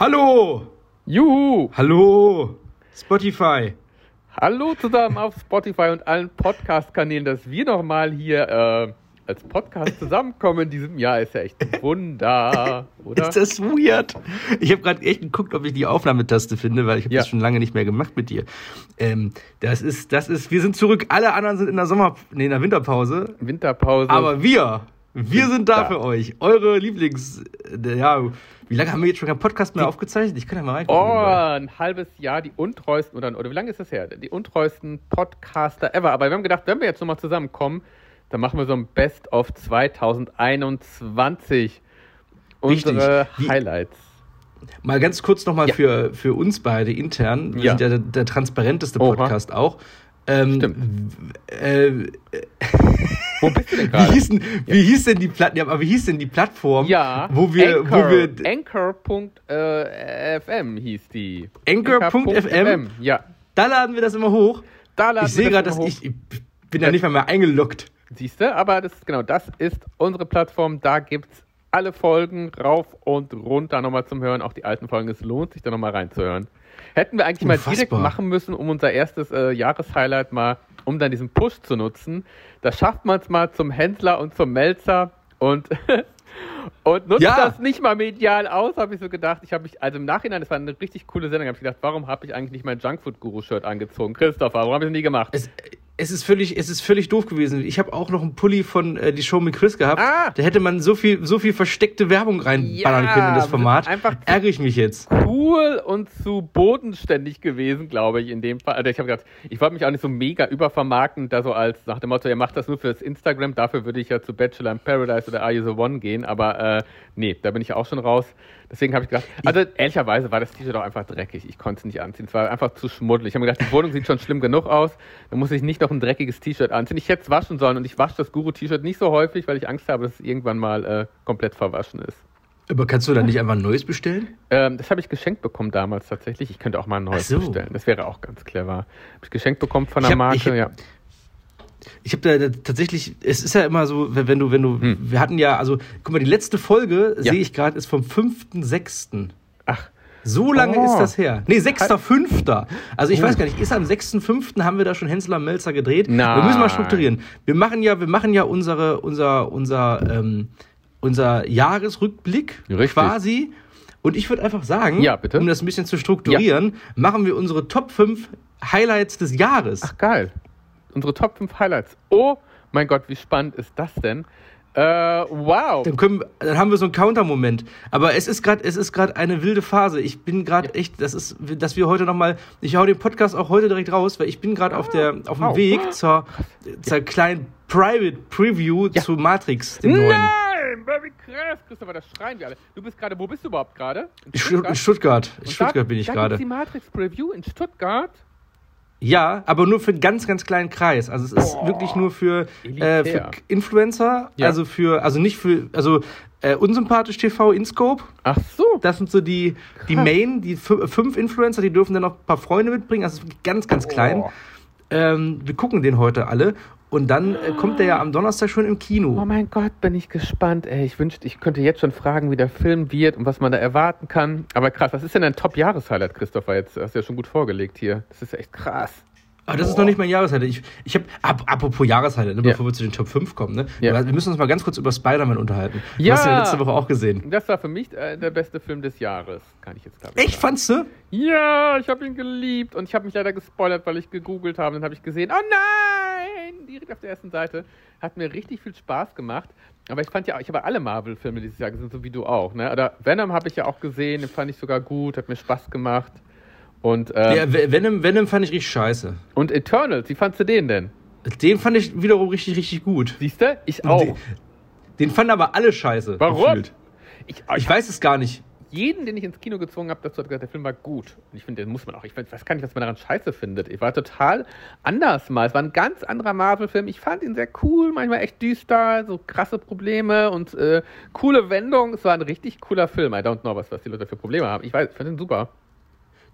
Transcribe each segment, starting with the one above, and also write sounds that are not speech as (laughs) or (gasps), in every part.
Hallo! Juhu! Hallo! Spotify! Hallo zusammen auf Spotify und allen Podcast-Kanälen, dass wir nochmal hier äh, als Podcast zusammenkommen in diesem Jahr. Ist ja echt ein Wunder, oder? Ist das weird? Ich habe gerade echt geguckt, ob ich die Aufnahmetaste finde, weil ich habe Ja. das schon lange nicht mehr gemacht mit dir. Ähm, das ist, das ist, wir sind zurück. Alle anderen sind in der Sommer, nee, in der Winterpause. Winterpause. Aber wir, wir sind da da. für euch. Eure Lieblings, äh, ja, wie lange haben wir jetzt schon keinen Podcast mehr aufgezeichnet? Ich kann ja mal reingucken. Oh, ein halbes Jahr die untreuesten, oder, oder wie lange ist das her? Die untreuesten Podcaster ever. Aber wir haben gedacht, wenn wir jetzt nochmal zusammenkommen, dann machen wir so ein Best of 2021. Wichtig. Unsere Wie- Highlights. Mal ganz kurz nochmal Ja. für, für uns beide intern. Wir Ja. sind ja der, der transparenteste Oha. Podcast auch. Ähm, Stimmt. Äh, Wo bist du denn (laughs) wie, gerade? hieß denn, wie hieß denn die Platt ja, aber wie hieß denn die Plattform, Ja, wo wir, Anchor, wo wir Anchor.fm hieß die. Anchor.fm? Ja, da laden wir das immer hoch. da laden Ich sehe gerade, das dass ich, ich bin da nicht mal mehr eingeloggt. Siehst du, aber das genau, das ist unsere Plattform. Da gibt's alle Folgen rauf und runter nochmal zum Hören. Auch die alten Folgen. Es lohnt sich da nochmal reinzuhören. Hätten wir eigentlich mal direkt Unfassbar. machen müssen, um unser erstes äh, Jahreshighlight mal, um dann diesen Push zu nutzen. Da schafft man es mal zum Händler und zum Melzer und (laughs) und nutzt Ja. das nicht mal medial aus, habe ich so gedacht. Ich habe mich, also im Nachhinein, das war eine richtig coole Sendung, habe ich gedacht, warum habe ich eigentlich nicht mein Junkfood-Guru-Shirt angezogen? Christopher, warum habe ich das nie gemacht? Es, es, ist völlig, es ist völlig doof gewesen. Ich habe auch noch einen Pulli von äh, die Show mit Chris gehabt. Ah. Da hätte man so viel, so viel versteckte Werbung reinballern Ja, können in das Format. einfach- Ärgere ich mich jetzt. cool und zu bodenständig gewesen, glaube ich, in dem Fall. Also ich habe gedacht, ich wollte mich auch nicht so mega übervermarkten, da so als nach dem Motto, ihr macht das nur fürs Instagram, dafür würde ich ja zu Bachelor in Paradise oder Are You the One gehen, aber äh, nee, da bin ich auch schon raus. Deswegen habe ich gedacht, also ehrlicherweise war das T-Shirt auch einfach dreckig. Ich konnte es nicht anziehen. Es war einfach zu schmuddelig. Ich habe mir gedacht, die Wohnung sieht schon schlimm genug aus. Da muss ich nicht noch ein dreckiges T-Shirt anziehen. Ich hätte es waschen sollen und ich wasche das Guru-T-Shirt nicht so häufig, weil ich Angst habe, dass es irgendwann mal äh, komplett verwaschen ist. Aber kannst du da nicht einfach ein neues bestellen? Ähm, das habe ich geschenkt bekommen damals tatsächlich. Ich könnte auch mal ein neues so. bestellen. Das wäre auch ganz clever. Habe ich geschenkt bekommen von Ich der hab- Marke, ich hab- ja. Ich habe da, da tatsächlich, es ist ja immer so, wenn wenn du, wenn du, Hm. wir hatten ja, also, guck mal, die letzte Folge, Ja. sehe ich gerade, ist vom 5.6. Ach, So lange Oh. ist das her. Nee, 6.5. Also ich Oh. weiß gar nicht, ist am 6.5. haben wir da schon Hensler Melzer gedreht? Nein. Wir müssen mal strukturieren. Wir machen ja, wir machen ja unsere, unser, unser, ähm, unser Jahresrückblick Richtig. quasi. Und ich würde einfach sagen, Ja, bitte. um das ein bisschen zu strukturieren, machen wir unsere Top 5 Highlights des Jahres. ach geil. Unsere Top 5 Highlights. Oh mein Gott, wie spannend ist das denn? Äh, wow. Dann, können, dann haben wir so einen Counter-Moment. Aber es ist gerade, es ist gerade eine wilde Phase. Ich bin gerade echt, das ist, dass wir heute noch mal, ich hau den Podcast auch heute direkt raus, weil ich bin gerade auf der, auf dem Wow. Weg zur, zur kleinen Private Preview Ja. zu Matrix, dem neuen. Nein, Baby krass, Christopher, das schreien wir alle. Du bist gerade, wo bist du überhaupt gerade? In Stuttgart. In Stuttgart, in Stuttgart bin ich gerade. die Matrix Preview in Stuttgart. Ja, aber nur für einen ganz, ganz kleinen Kreis. Also es ist Boah. wirklich nur für, äh, für Influencer, Ja. also für, also nicht für, also äh, unsympathisch TV InScope. Ach so. Das sind so die, die. Main, die fü- fünf Influencer, die dürfen dann noch ein paar Freunde mitbringen. Also es ist wirklich ganz, ganz klein. Oh. Ähm, wir gucken den heute alle. Und dann äh, kommt der ja am Donnerstag schon im Oh Kino. mein Gott, bin ich gespannt. Ey, ich wünschte, ich könnte jetzt schon fragen, wie der Film wird und was man da erwarten kann. Aber krass, was ist denn ein Top-Jahreshighlight, Christopher? Jetzt hast du ja schon gut vorgelegt hier. Das ist echt krass. Aber das ist noch nicht mein Jahreshighlight. Ich, ich habe, ap apropos Jahreshighlight, ne, Ja. bevor wir zu den Top 5 kommen, ne? Ja. wir müssen uns mal ganz kurz über Spider-Man unterhalten. Du Ja. hast ihn ja letzte Woche auch gesehen. Das war für mich äh, der beste Film des Jahres. Kann ich jetzt glaube ich Echt, sagen. fandst du? Ja, ich habe ihn geliebt und ich habe mich leider gespoilert, weil ich gegoogelt habe. Dann habe ich gesehen, oh nein, direkt auf der ersten Seite. Hat mir richtig viel Spaß gemacht. Aber ich fand ja, ich habe alle Marvel-Filme dieses Jahr gesehen, so wie du auch. Ne? Oder Venom habe ich ja auch gesehen, den fand ich sogar gut, hat mir Spaß gemacht. Und, äh, Ja, Ve- Venom, Venom fand ich richtig scheiße. und Eternals, wie fandst du den denn? Den fand ich wiederum richtig, richtig gut. Siehst du? Ich auch. Den, den fanden aber alle scheiße. Warum? gefühlt. Ich, Ich weiß es gar nicht. Jeden, den ich ins Kino gezwungen habe, dazu hat gesagt, der Film war gut. Und ich finde, den muss man auch. Ich weiß gar nicht, was man daran scheiße findet. Ich war total anders mal. Es war ein ganz anderer Marvel-Film. Ich fand ihn sehr cool, manchmal echt düster, so krasse Probleme und äh, coole Wendungen. Es war ein richtig cooler Film. I don't know, was, was die Leute für Probleme haben. Ich weiß, ich fand ihn super.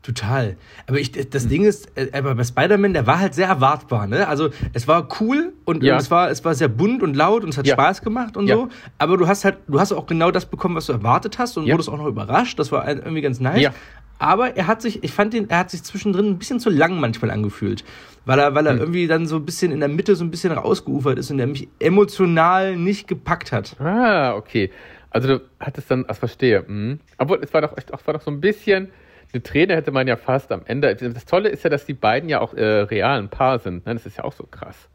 Total. Aber ich, das Ding ist, äh, aber bei Spider-Man, der war halt sehr erwartbar, ne? Also, es war cool, und, Ja. und es war es war sehr bunt und laut und es hat Ja. Spaß gemacht und Ja. so. Aber du hast halt du hast auch genau das bekommen, was du erwartet hast und wurdest auch noch überrascht. Das war irgendwie ganz nice. Aber er hat sich, ich fand den, er hat sich zwischendrin ein bisschen zu lang manchmal angefühlt. Weil er, weil er Hm. irgendwie dann so ein bisschen in der Mitte so ein bisschen rausgeufert ist und der mich emotional nicht gepackt hat. Ah, okay. Also du hattest dann, ach, verstehe. Mhm. Obwohl, es war doch es war doch so ein bisschen, eine Träne hätte man ja fast am Ende. Das Tolle ist ja, dass die beiden ja auch äh, real ein Paar sind. Ne? Das ist ja auch so krass.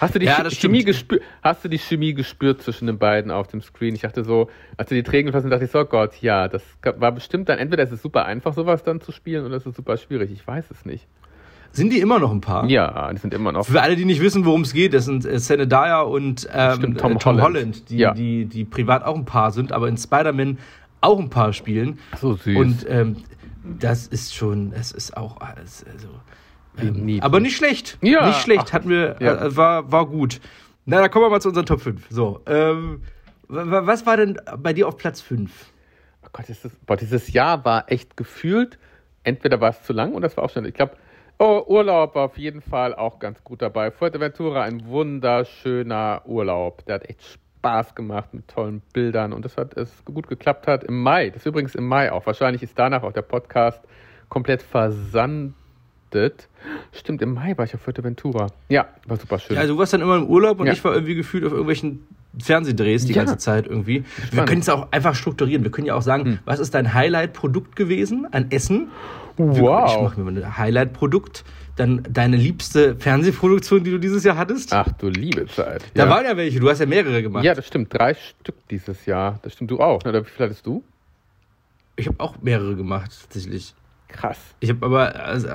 Hast du die Ja, Chemie stimmt. gespürt? Hast du die Chemie gespürt zwischen den beiden auf dem Screen? Ich dachte so, als du die Tränen sind, dachte ich so, oh Gott, ja, das war bestimmt dann, entweder ist es super einfach, sowas dann zu spielen, oder ist es super schwierig. Ich weiß es nicht. Sind die immer noch ein Paar? Ja, die sind immer noch. Für alle, die nicht wissen, worum es geht, das sind äh, Zendaya und ähm, Stimmt, Tom äh, Tom Holland. Holland, die, Ja. die, die privat auch ein Paar sind, aber in Spider-Man auch ein Paar spielen. So süß. Und ähm, das ist schon, es ist auch alles, also, ähm, aber nicht schlecht. Ja, Nicht schlecht, ach, hatten wir, ja. äh, war, war gut. Na, da kommen wir mal zu unseren Top 5. So, ähm, wa- wa- was war denn bei dir auf Platz 5? Oh Gott, dieses, boah, dieses Jahr war echt gefühlt, entweder war es zu lang oder es war auch schnell. Ich glaube, oh, Urlaub war auf jeden Fall auch ganz gut dabei. Fuerteventura, ein wunderschöner Urlaub. Der hat echt Spaß gemacht mit tollen Bildern und das hat es gut geklappt hat im Mai. Das ist übrigens im Mai auch. Wahrscheinlich ist danach auch der Podcast komplett versandet. Stimmt, im Mai war ich auf Fuerteventura. Ja, war super schön. Ja, also du warst dann immer im Urlaub und Ja. ich war irgendwie gefühlt auf irgendwelchen Fernsehdrehs die Ja. ganze Zeit irgendwie. Wir Spannend. können es auch einfach strukturieren. Wir können ja auch sagen, Hm. was ist dein Highlight-Produkt gewesen an Essen? Ich wow. mache mir mal ein Highlight-Produkt. Dann deine liebste Fernsehproduktion, die du dieses Jahr hattest. Ach du liebe Zeit. Da ja. waren ja welche, du hast ja mehrere gemacht. ja, das stimmt. Drei Stück dieses Jahr. Das stimmt du auch. Oder wie viel hattest du? Ich habe auch mehrere gemacht, tatsächlich. Krass. Ich habe aber, also,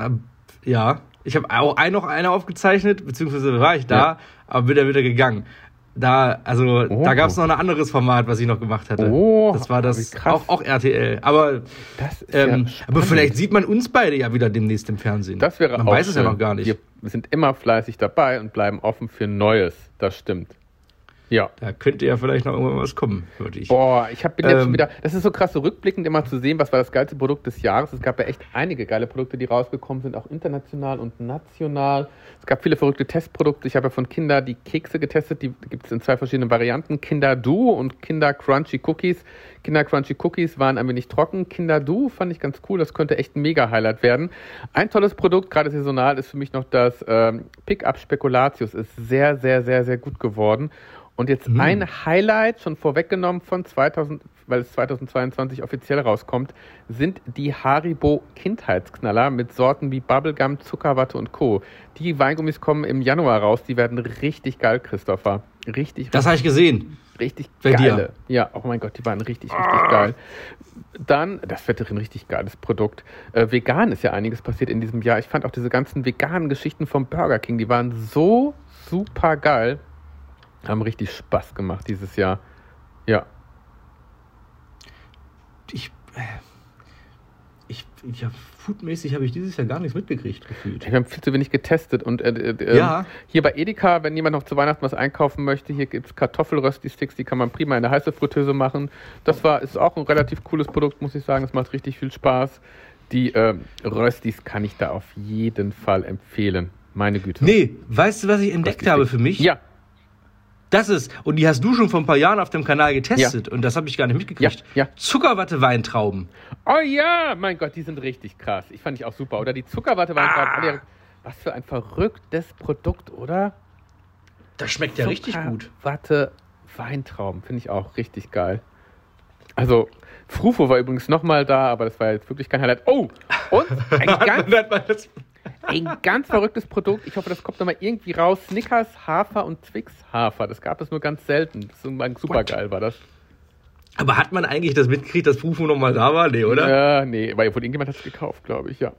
ja, ich habe auch ein, noch eine aufgezeichnet, beziehungsweise war ich da, Ja. aber bin dann wieder gegangen. Da, also, Oh. da gab es noch ein anderes Format, was ich noch gemacht hatte. Oh, das war das, auch, auch RTL. Aber, ähm, ja aber vielleicht sieht man uns beide ja wieder demnächst im Fernsehen. Das wäre Man auch weiß es ja schön. noch gar nicht. Wir sind immer fleißig dabei und bleiben offen für Neues. Das stimmt. Ja. Da könnte ja vielleicht noch irgendwann was kommen, würde ich. Boah, ich hab, bin jetzt schon Ähm, wieder. Das ist so krass, so rückblickend immer zu sehen, was war das geilste Produkt des Jahres. Es gab ja echt einige geile Produkte, die rausgekommen sind, auch international und national. Es gab viele verrückte Testprodukte. Ich habe ja von Kinder die Kekse getestet, die gibt es in zwei verschiedenen Varianten: Kinder Duo und Kinder Crunchy Cookies. Kinder Crunchy Cookies waren ein wenig trocken. Kinder Duo fand ich ganz cool, das könnte echt ein Mega-Highlight werden. Ein tolles Produkt, gerade saisonal, ist für mich noch das ähm, Pickup Spekulatius. Ist sehr, sehr, sehr, sehr gut geworden. Und jetzt Mhm. ein Highlight, schon vorweggenommen von 2000, weil es 2022 offiziell rauskommt, sind die Haribo Kindheitsknaller mit Sorten wie Bubblegum, Zuckerwatte und Co. Die Weingummis kommen im Januar raus, die werden richtig geil, Christopher. Richtig, das habe ich gesehen. richtig bei dir. geile. Ja, oh mein Gott, die waren richtig, richtig geil. Dann, das wird ein richtig geiles Produkt. Äh, vegan ist ja einiges passiert in diesem Jahr. Ich fand auch diese ganzen veganen Geschichten vom Burger King, die waren so super geil. Haben richtig Spaß gemacht dieses Jahr. Ja. Ich, äh, ich, ich hab, foodmäßig habe ich dieses Jahr gar nichts mitgekriegt, gefühlt. Wir haben viel zu wenig getestet und äh, äh, Ja. hier bei Edeka, wenn jemand noch zu Weihnachten was einkaufen möchte, hier gibt es Kartoffelrösti-Sticks, die kann man prima in der heiße Fritteuse machen. Das war, ist auch ein relativ cooles Produkt, muss ich sagen. Es macht richtig viel Spaß. Die ähm, Röstis kann ich da auf jeden Fall empfehlen. Meine Güte. Nee, weißt du, was ich entdeckt habe für mich? Ja, Das ist, und die hast du schon vor ein paar Jahren auf dem Kanal getestet und das habe ich gar nicht mitgekriegt. Ja, ja. Zuckerwatte-Weintrauben. Oh ja, mein Gott, die sind richtig krass. Ich fand ich auch super. Oder die Zuckerwatte waren Ah. Was für ein verrücktes Produkt, oder? Das schmeckt ja richtig gut. Watte Weintrauben, finde ich auch richtig geil. Also, Frufo war übrigens nochmal da, aber das war jetzt wirklich kein Highlight. Oh, und ein (laughs) ganz, Ein ganz verrücktes Produkt. Ich hoffe, das kommt nochmal irgendwie raus. Snickers Hafer und Twix Hafer. Das gab es nur ganz selten. Das ist super geil, war das. Aber hat man eigentlich das mitgekriegt, dass Fufu noch mal da war? Nee, oder? Ja, nee, weil von irgendjemand hat es gekauft, glaube ich, ja.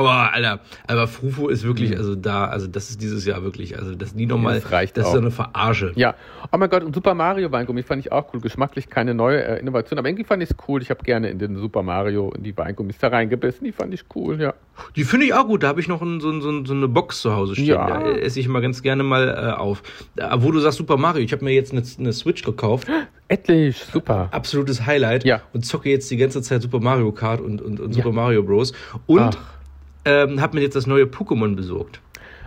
Oh, Alter, aber Fufu ist wirklich, also da, also das ist dieses Jahr wirklich, also das nie nochmal, Das reicht das ist so eine Verarsche. Ja, oh mein Gott, und Super Mario Weingummi fand ich auch cool. Geschmacklich keine neue äh, Innovation, aber irgendwie fand ich es cool. Ich habe gerne in den Super Mario, in die Weingummis da reingebissen. Die fand ich cool, ja. Die finde ich auch gut, da habe ich noch ein, so, so, so eine Box zu Hause stehen, Ja. da esse ich immer ganz gerne mal äh, auf. Da, wo du sagst Super Mario, ich habe mir jetzt eine, eine Switch gekauft, (gasps) Etlich, super. absolutes Highlight Ja. und zocke jetzt die ganze Zeit Super Mario Kart und, und, und Ja. Super Mario Bros. Und Ach. Ähm, habe mir jetzt das neue Pokémon besorgt.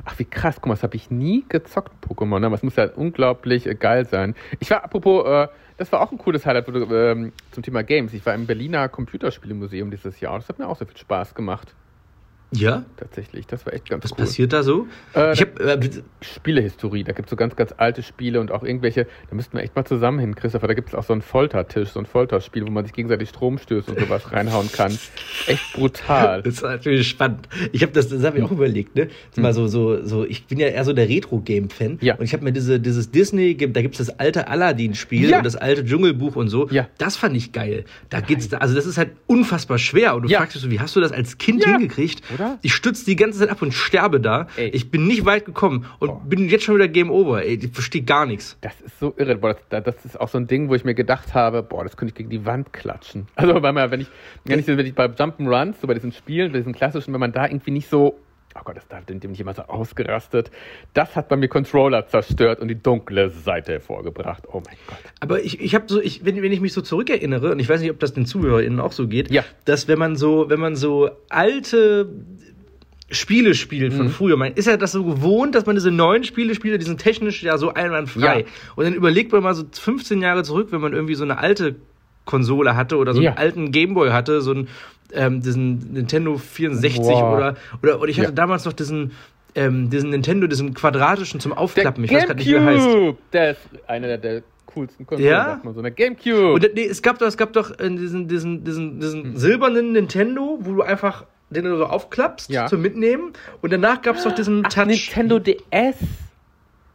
Ach, wie krass. Guck mal, das habe ich nie gezockt, Pokémon. Ne? Aber es muss ja unglaublich äh, geil sein. Ich war, apropos, äh, das war auch ein cooles Highlight ähm, zum Thema Games. Ich war im Berliner Computerspielemuseum dieses Jahr. Das hat mir auch so viel Spaß gemacht. Ja? Tatsächlich, das war echt ganz Was cool. passiert da so? Äh, ich hab, äh, Spielehistorie, da gibt es so ganz, ganz alte Spiele und auch irgendwelche, da müssten wir echt mal zusammen hin, Christopher, da gibt es auch so einen Foltertisch, so ein Folterspiel, wo man sich gegenseitig Strom stößt und sowas reinhauen kann. Echt brutal. (laughs) Das ist natürlich spannend. Ich habe das, das habe ich auch überlegt, ne? Ist Mal so, so, so, ich bin ja eher so der Retro-Game-Fan. Ja. Und ich habe mir diese, dieses Disney, da gibt's das alte Aladdin-Spiel Ja. und das alte Dschungelbuch und so. Ja. Das fand ich geil. Da geht's, da, also das ist halt unfassbar schwer. Und du Ja. fragst dich so, wie hast du das als Kind Ja. hingekriegt? Oder? Ich stütze die ganze Zeit ab und sterbe da. Ey. Ich bin nicht weit gekommen und bin jetzt schon wieder Game Over. Ey, ich verstehe gar nichts. Das ist so irre. Boah, das, das ist auch so ein Ding, wo ich mir gedacht habe, boah, das könnte ich gegen die Wand klatschen. Also, weil man, wenn ich, wenn ich, wenn ich bei Jump'n'Runs, so bei diesen Spielen, bei diesen klassischen, wenn man da irgendwie nicht so, oh Gott, das da bin ich immer so ausgerastet. Das hat bei mir Controller zerstört und die dunkle Seite hervorgebracht. Oh mein Gott. Aber ich, ich habe so, ich, wenn, wenn ich mich so zurückerinnere, und ich weiß nicht, ob das den ZuhörerInnen auch so geht, Ja. dass wenn man so, wenn man so alte Spiele spielt Mhm. von früher, man ist ja das so gewohnt, dass man diese neuen Spiele spielt, die sind technisch ja so einwandfrei. Ja. Und dann überlegt man mal so 15 Jahre zurück, wenn man irgendwie so eine alte Konsole hatte oder so Ja. einen alten Gameboy hatte, so einen, ähm, diesen Nintendo 64 Boah. oder, oder, oder ich hatte Ja. damals noch diesen, ähm, diesen Nintendo, diesen quadratischen zum Aufklappen. ich weiß gerade nicht, wie er heißt. Gamecube! Der ist einer der, der coolsten Konsolen, Ja? sagt man so. Eine Gamecube! Und nee, es gab doch, es gab doch äh, diesen, diesen, diesen, diesen Hm. silbernen Nintendo, wo du einfach den du so aufklappst Ja. zum Mitnehmen. Und danach gab es doch diesen Ach, Touch. Nintendo DS.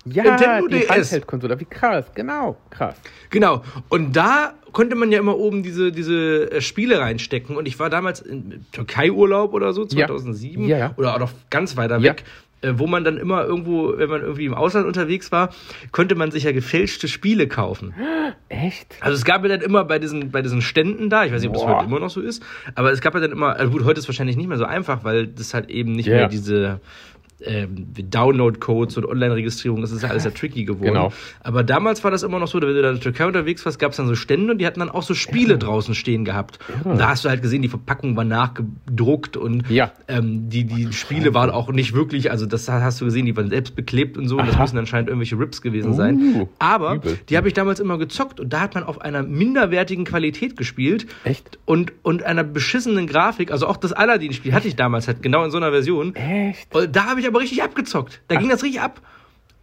Ja, Nintendo die DS. Handheld-Konsole. Wie krass, genau, krass. Genau. Und da konnte man ja immer oben diese, diese äh, Spiele reinstecken. Und ich war damals in Türkei-Urlaub oder so, Ja. 2007. Ja, ja. Oder auch noch ganz weiter weg. äh, Wo man dann immer irgendwo, wenn man irgendwie im Ausland unterwegs war, konnte man sich ja gefälschte Spiele kaufen. (gasps) Echt? Also es gab ja dann immer bei diesen, bei diesen Ständen da, ich weiß nicht, ob das Boah. heute immer noch so ist, aber es gab ja dann immer, also gut, heute ist es wahrscheinlich nicht mehr so einfach, weil das halt eben nicht Ja. mehr diese ähm, Download-Codes und Online-Registrierung, das ist ja alles ja tricky geworden. Genau. Aber damals war das immer noch so, wenn du da in der Türkei unterwegs warst, gab es dann so Stände und die hatten dann auch so Spiele draußen stehen gehabt. Und da hast du halt gesehen, die Verpackung war nachgedruckt und Ja. ähm, die, die Spiele waren auch nicht wirklich, also das hast du gesehen, die waren selbst beklebt und so, und das müssen anscheinend irgendwelche Rips gewesen Uh, sein. Aber übel. die habe ich damals immer gezockt und da hat man auf einer minderwertigen Qualität gespielt. Echt? Und, und einer beschissenen Grafik, also auch das Aladdin-Spiel hatte ich damals halt genau in so einer Version. Echt? Und da habe ich aber richtig abgezockt. Da ging das richtig ab.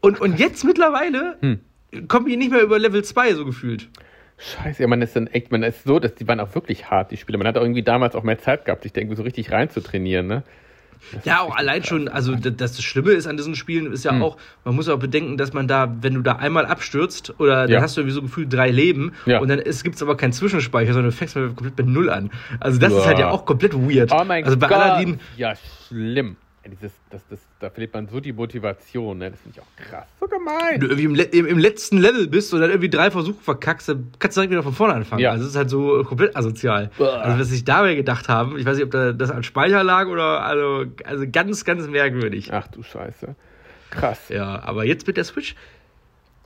Und, und jetzt mittlerweile Hm. komme ich nicht mehr über Level 2 so gefühlt. Scheiße, ja, man ist dann echt, man ist so, dass die waren auch wirklich hart, die Spiele. Man hat auch irgendwie damals auch mehr Zeit gehabt, sich da irgendwie so richtig rein zu trainieren, ne? Ja, auch allein schon, also das, das Schlimme ist an diesen Spielen ist ja Hm. auch, man muss auch bedenken, dass man da, wenn du da einmal abstürzt oder dann Ja. hast du irgendwie so gefühlt drei Leben Ja. und dann gibt es aber keinen Zwischenspeicher, sondern du fängst mal komplett bei Null an. Also das ist Uah. halt ja auch komplett weird. Oh mein also bei Gott. Aladdin, Ja, schlimm. Dieses, das, das, da verliert man so die Motivation, ne? Das finde ich auch krass. So gemein. wenn du irgendwie im, Le- im, im letzten Level bist und dann irgendwie drei Versuche verkackst, dann kannst du direkt wieder von vorne anfangen. Ja. Also es ist halt so komplett asozial. Uah. Also was sich dabei gedacht haben, ich weiß nicht, ob da das an Speicher lag oder also, also ganz, ganz merkwürdig. Ach du Scheiße. Krass. Ja, aber jetzt mit der Switch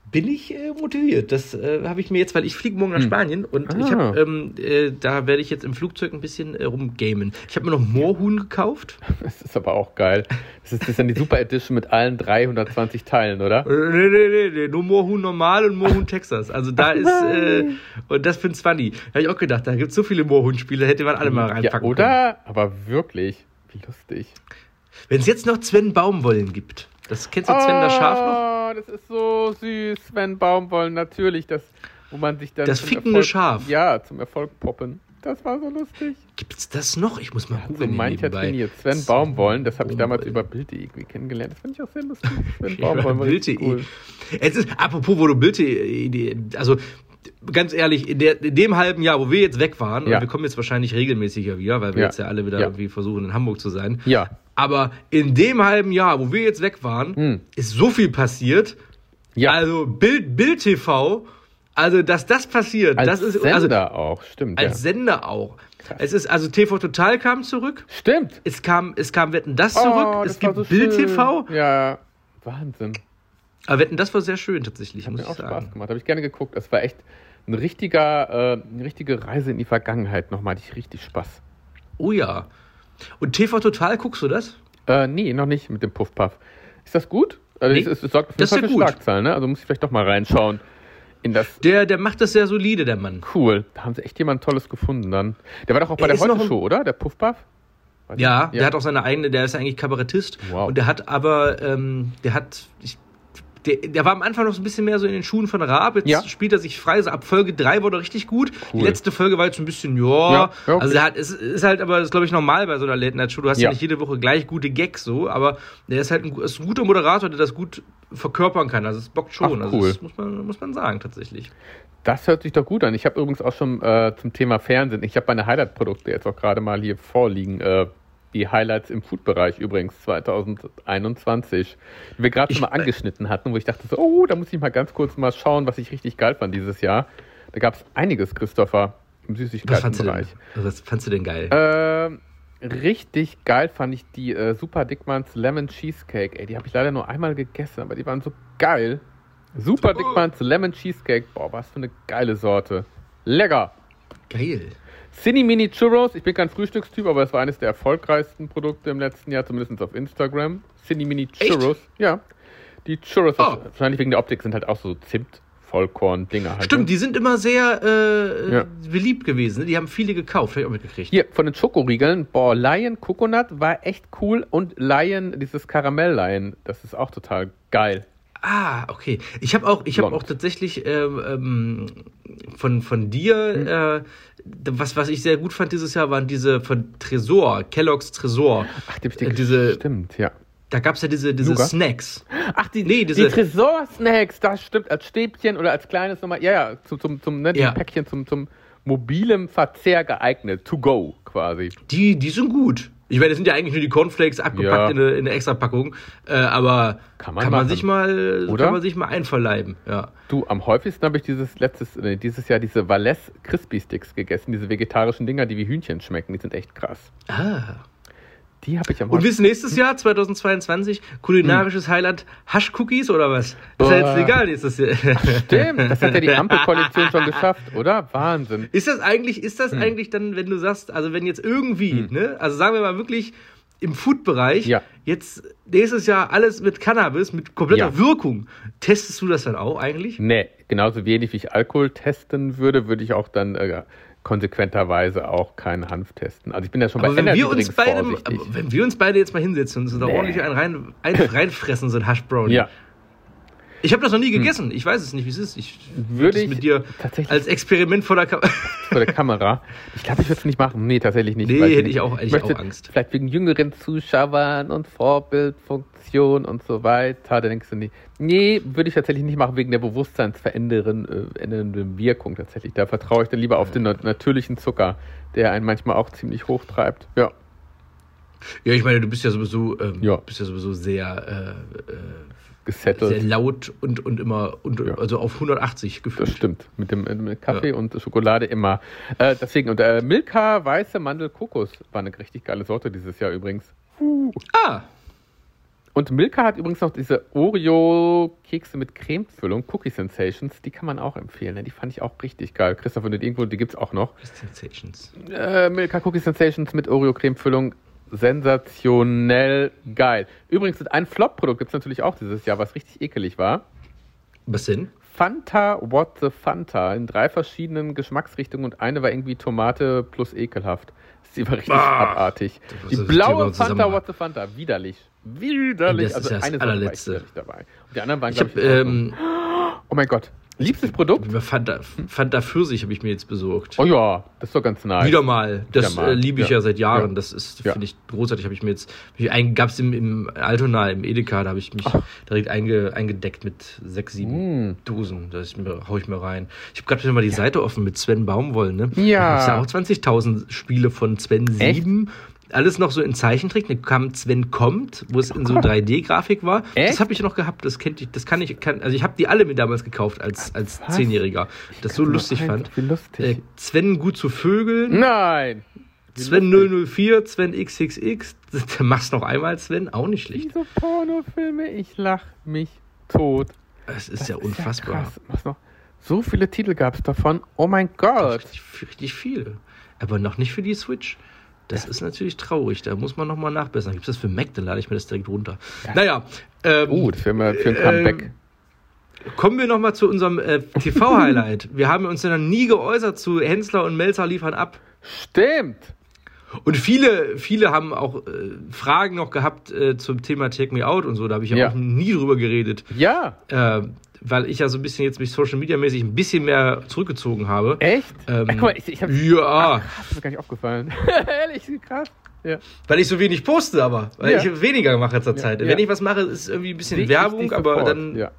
bin ich äh, motiviert. Das äh, habe ich mir jetzt, weil ich fliege morgen nach Spanien und ich Ah. habe, ähm, äh, da werde ich jetzt im Flugzeug ein bisschen äh, rumgamen. Ich habe mir noch Moorhuhn gekauft. (laughs) Das ist aber auch geil. Das ist, das ist dann die (laughs) Super Edition mit allen 320 Teilen, oder? Äh, Nee, nee, nee, nee, nur Moorhuhn normal und Moorhuhn Texas. Also da ist, äh, und das find's funny. Da habe ich auch gedacht, da gibt's so viele Moorhuhn-Spiele, hätte man alle mal Ja, reinpacken können. oder? Aber wirklich. Wie lustig. Wenn es jetzt noch Sven Baumwollen gibt. Das kennst du Sven das Schaf noch? Oh, das ist so süß. Sven Baumwollen, natürlich. Das, wo man sich dann. Das fickende Erfolg, Schaf. Ja, zum Erfolg poppen. Das war so lustig. Gibt's das noch? Ich muss mal So googeln hier mancher trainiert. Sven Baumwollen, das habe ich damals über Bild.de irgendwie kennengelernt. Das fand ich auch sehr lustig. (laughs) Sven Ja, Baumwollen war Bild.de. cool. Es ist, apropos, wo du Bild.de, also ganz ehrlich, in, der, in dem halben Jahr, wo wir jetzt weg waren, Ja. und wir kommen jetzt wahrscheinlich regelmäßiger wieder, weil wir Ja. jetzt ja alle wieder Ja. irgendwie versuchen, in Hamburg zu sein. Ja. Aber in dem halben Jahr, wo wir jetzt weg waren, Hm. ist so viel passiert. Ja. Also Bild, Bild TV, also dass das passiert, Als das ist Sender also auch, stimmt. als ja. Sender auch. Es ist also TV Total kam zurück. Stimmt. Es kam, es kam Wetten das zurück. Oh, es das war gibt so Bild schön. TV. Ja, Wahnsinn. Aber Wetten das war sehr schön tatsächlich, Hat muss mir auch sagen. Spaß gemacht. Habe ich gerne geguckt. Das war echt ein richtiger, äh, eine richtige Reise in die Vergangenheit. Nochmal hatte ich richtig Spaß. Oh ja. Und TV Total guckst du das? Äh, nee, noch nicht mit dem Puff-Puff. Ist das gut? Also Nee, es, es, sorgt auf jeden das ist Fall ja für. Schlagzeilen, ne? Also muss ich vielleicht doch mal reinschauen in das. Der, der macht das sehr solide, der Mann. Cool. Da haben sie echt jemand Tolles gefunden dann. Der war doch auch bei Er der Heute-Show, oder? Der Puffbuff? Weiß Ja, ich- der hat auch seine eigene, der ist eigentlich Kabarettist. Wow. Und der hat aber, ähm, der hat, ich, der, der war am Anfang noch so ein bisschen mehr so in den Schuhen von Raab. Jetzt Ja. spielt er sich frei. So ab Folge 3 wurde er richtig gut. Die Cool. letzte Folge war jetzt so ein bisschen, ja. Ja, okay. Also hat, es ist halt aber, das glaube ich normal bei so einer Late Night Show. Du hast ja. Ja. nicht jede Woche gleich gute Gags so, aber der ist halt ein, ist ein guter Moderator, der das gut verkörpern kann. Also es bockt schon. Ach, Also cool. das muss man, muss man sagen, tatsächlich. Das hört sich doch gut an. Ich habe übrigens auch schon äh, zum Thema Fernsehen, ich habe meine Highlight-Produkte jetzt auch gerade mal hier vorliegen. Äh, die Highlights im Food-Bereich übrigens 2021, die wir gerade schon mal angeschnitten hatten, wo ich dachte so, oh, da muss ich mal ganz kurz mal schauen, was ich richtig geil fand dieses Jahr. Da gab es einiges, Christopher, im Was? Süßigkeitenbereich. Also Was fandst du denn geil? Ähm, richtig geil fand ich die äh, Super Dickmanns Lemon Cheesecake. Ey, die habe ich leider nur einmal gegessen, aber die waren so geil. Super Oh. Dickmanns Lemon Cheesecake. Boah, was für eine geile Sorte. Lecker. Geil. Cine Mini Churros. Ich bin kein Frühstückstyp, aber es war eines der erfolgreichsten Produkte im letzten Jahr, zumindest auf Instagram. Cine Mini Echt? Churros. Ja. Die Churros, Oh. wahrscheinlich wegen der Optik, sind halt auch so Zimt. Vollkorn-Dinger halt. ne? Stimmt, die sind immer sehr äh, Ja. beliebt gewesen. ne? Die haben viele gekauft, habe ich auch mitgekriegt. Hier, von den Schokoriegeln, boah, Lion Coconut war echt cool und Lion, dieses Karamell-Lion, das ist auch total geil. Ah, okay. Ich habe auch, ich habe auch tatsächlich ähm, ähm, von, von dir, äh, was, was ich sehr gut fand dieses Jahr, waren diese von Tresor, Kellogg's Tresor. Ach, die dir Äh, diese- Stimmt, ja. Da gab es ja diese, diese? Snacks. Ach, die, Nee, die diese- Tresor-Snacks, das stimmt, als Stäbchen oder als kleines nochmal, ja, ja, zum, zum, zum ne, die Ja. Päckchen zum, zum mobilem Verzehr geeignet, to go quasi. Die, die sind gut. Ich meine, das sind ja eigentlich nur die Cornflakes abgepackt Ja. in, eine, in eine Extrapackung. Äh, aber Kann man kann man sich mal, Oder? kann man sich mal einverleiben. Ja. Du, am häufigsten habe ich dieses letztes, nee, dieses Jahr diese Valais Crispy Sticks gegessen, diese vegetarischen Dinger, die wie Hühnchen schmecken, die sind echt krass. Ah. Die habe ich am Und bis nächstes Jahr, 2022, kulinarisches Highlight Hasch-Cookies oder was? Ist ja jetzt legal nächstes Jahr. Stimmt, das hat ja die Ampelkoalition schon geschafft, oder? Wahnsinn. Ist das eigentlich, ist Hm. das eigentlich dann, wenn du sagst, also wenn jetzt irgendwie, ne, also sagen wir mal wirklich im Food-Bereich, Ja. jetzt nächstes Jahr alles mit Cannabis, mit kompletter Ja. Wirkung, testest du das dann auch eigentlich? Nee, genauso wenig wie ich Alkohol testen würde, würde ich auch dann äh, konsequenterweise auch keinen Hanf testen. Also ich bin ja schon Aber bei wenn wir, Energy uns Drinks beide, wenn wir uns beide jetzt mal hinsetzen und so da Nee. ordentlich einen rein, ein, reinfressen, so ein Hash Brownie. Ja. Ich habe das noch nie gegessen. Ich weiß es nicht, wie es ist. Ich Würde es ich mit dir als Experiment vor der Kamera. (laughs) vor der Kamera. Ich glaube, ich würde es nicht machen. Nee, tatsächlich nicht. Nee, hätte ich auch- hätte ich möchte auch Angst. Vielleicht wegen jüngeren Zuschauern und Vorbildfunktion und so weiter. Da denkst du nicht. Nee, würde ich tatsächlich nicht machen, wegen der bewusstseinsverändernden äh, Wirkung tatsächlich. Da vertraue ich dann lieber auf den nat- natürlichen Zucker, der einen manchmal auch ziemlich hoch treibt. Ja. Ja, ich meine, du bist ja sowieso, ähm, Ja. bist ja sowieso sehr, äh, äh, Gesettelt. sehr laut und, und immer, und, Ja. also auf 180 gefühlt. Das stimmt. Mit dem mit Kaffee und Schokolade immer. Äh, deswegen, und äh, Milka weiße Mandel Kokos war eine richtig geile Sorte dieses Jahr übrigens. Ah, Und Milka hat übrigens noch diese Oreo-Kekse mit Cremefüllung, Cookie Sensations, die kann man auch empfehlen. Ne? Die fand ich auch richtig geil. Christoph, wenn du die irgendwo, die gibt's auch noch. Sensations. Äh, Milka Cookie Sensations mit Oreo-Cremefüllung, sensationell geil. Übrigens, ein Flop-Produkt gibt's natürlich auch dieses Jahr, was richtig ekelig war. Was denn? Fanta What the Fanta in drei verschiedenen Geschmacksrichtungen und eine war irgendwie Tomate plus ekelhaft. Sie war richtig Ah, abartig. Die blaue Thema Fanta. What the Fanta, widerlich. Widerlich. Das ist also das eine allerletzte. dabei. Und die anderen waren, Ich glaube ich, ähm, Oh mein Gott. Liebstes Produkt? Fanta, Fanta Pfirsich habe ich mir jetzt besorgt. Oh ja, das ist doch ganz nice. Wieder mal. Das Wieder mal, äh, liebe ich ja. ja. seit Jahren. Ja. Das ist, Ja. finde ich, großartig. Habe ich mir jetzt, gab es im, im Altona, im Edeka, da habe ich mich direkt einge, eingedeckt mit sechs, sieben Mm. Dosen. Da hau ich mir rein. Ich habe gerade mal die Seite offen mit Sven Baumwoll, ne? Ja. Da gibt's ja auch 20.000 Spiele von Sven Echt? 7. Alles noch so in Zeichentrick. Da kam Sven kommt, wo es in so (laughs) 3D-Grafik war. Echt? Das habe ich noch gehabt. Das kennt ich, das kann ich, kann, also ich habe die alle mir damals gekauft als, als? Zehnjähriger. Das so lustig fand. Wie lustig. Äh, Sven gut zu Vögeln. Nein. Sven lustig. 004, Sven XXX. (laughs) Machst noch einmal Sven, auch nicht schlecht. Diese Pornofilme, ich lach mich tot. Das ist Das ja unfassbar. krass. Was noch? So viele Titel gab es davon. Oh mein Gott. richtig, richtig viel. Aber noch nicht für die Switch. Das ist natürlich traurig. Da muss man nochmal nachbessern. Gibt es das für Mac? Dann lade ich mir das direkt runter. Naja. Ähm, das wäre mal für ein Comeback. ähm, Kommen wir nochmal zu unserem äh, TV-Highlight. (laughs) wir haben uns ja noch nie geäußert zu Hensler und Melzer liefern ab. Stimmt. Und viele, viele haben auch äh, Fragen noch gehabt äh, zum Thema Take Me Out und so. Da habe ich ja, Ja. auch nie drüber geredet. Ja. Weil ich ja so ein bisschen jetzt mich Social Media mäßig ein bisschen mehr zurückgezogen habe. Echt? Ähm, Ach, guck mal, ich, ich hab's Ja, Krass, ist mir gar nicht aufgefallen. (laughs) Ehrlich, krass. Ja. weil ich so wenig poste, aber weil Ja. ich weniger mache zur Zeit. ja. Wenn ich was mache, ist es irgendwie ein bisschen ich Werbung, dich aber dann äh,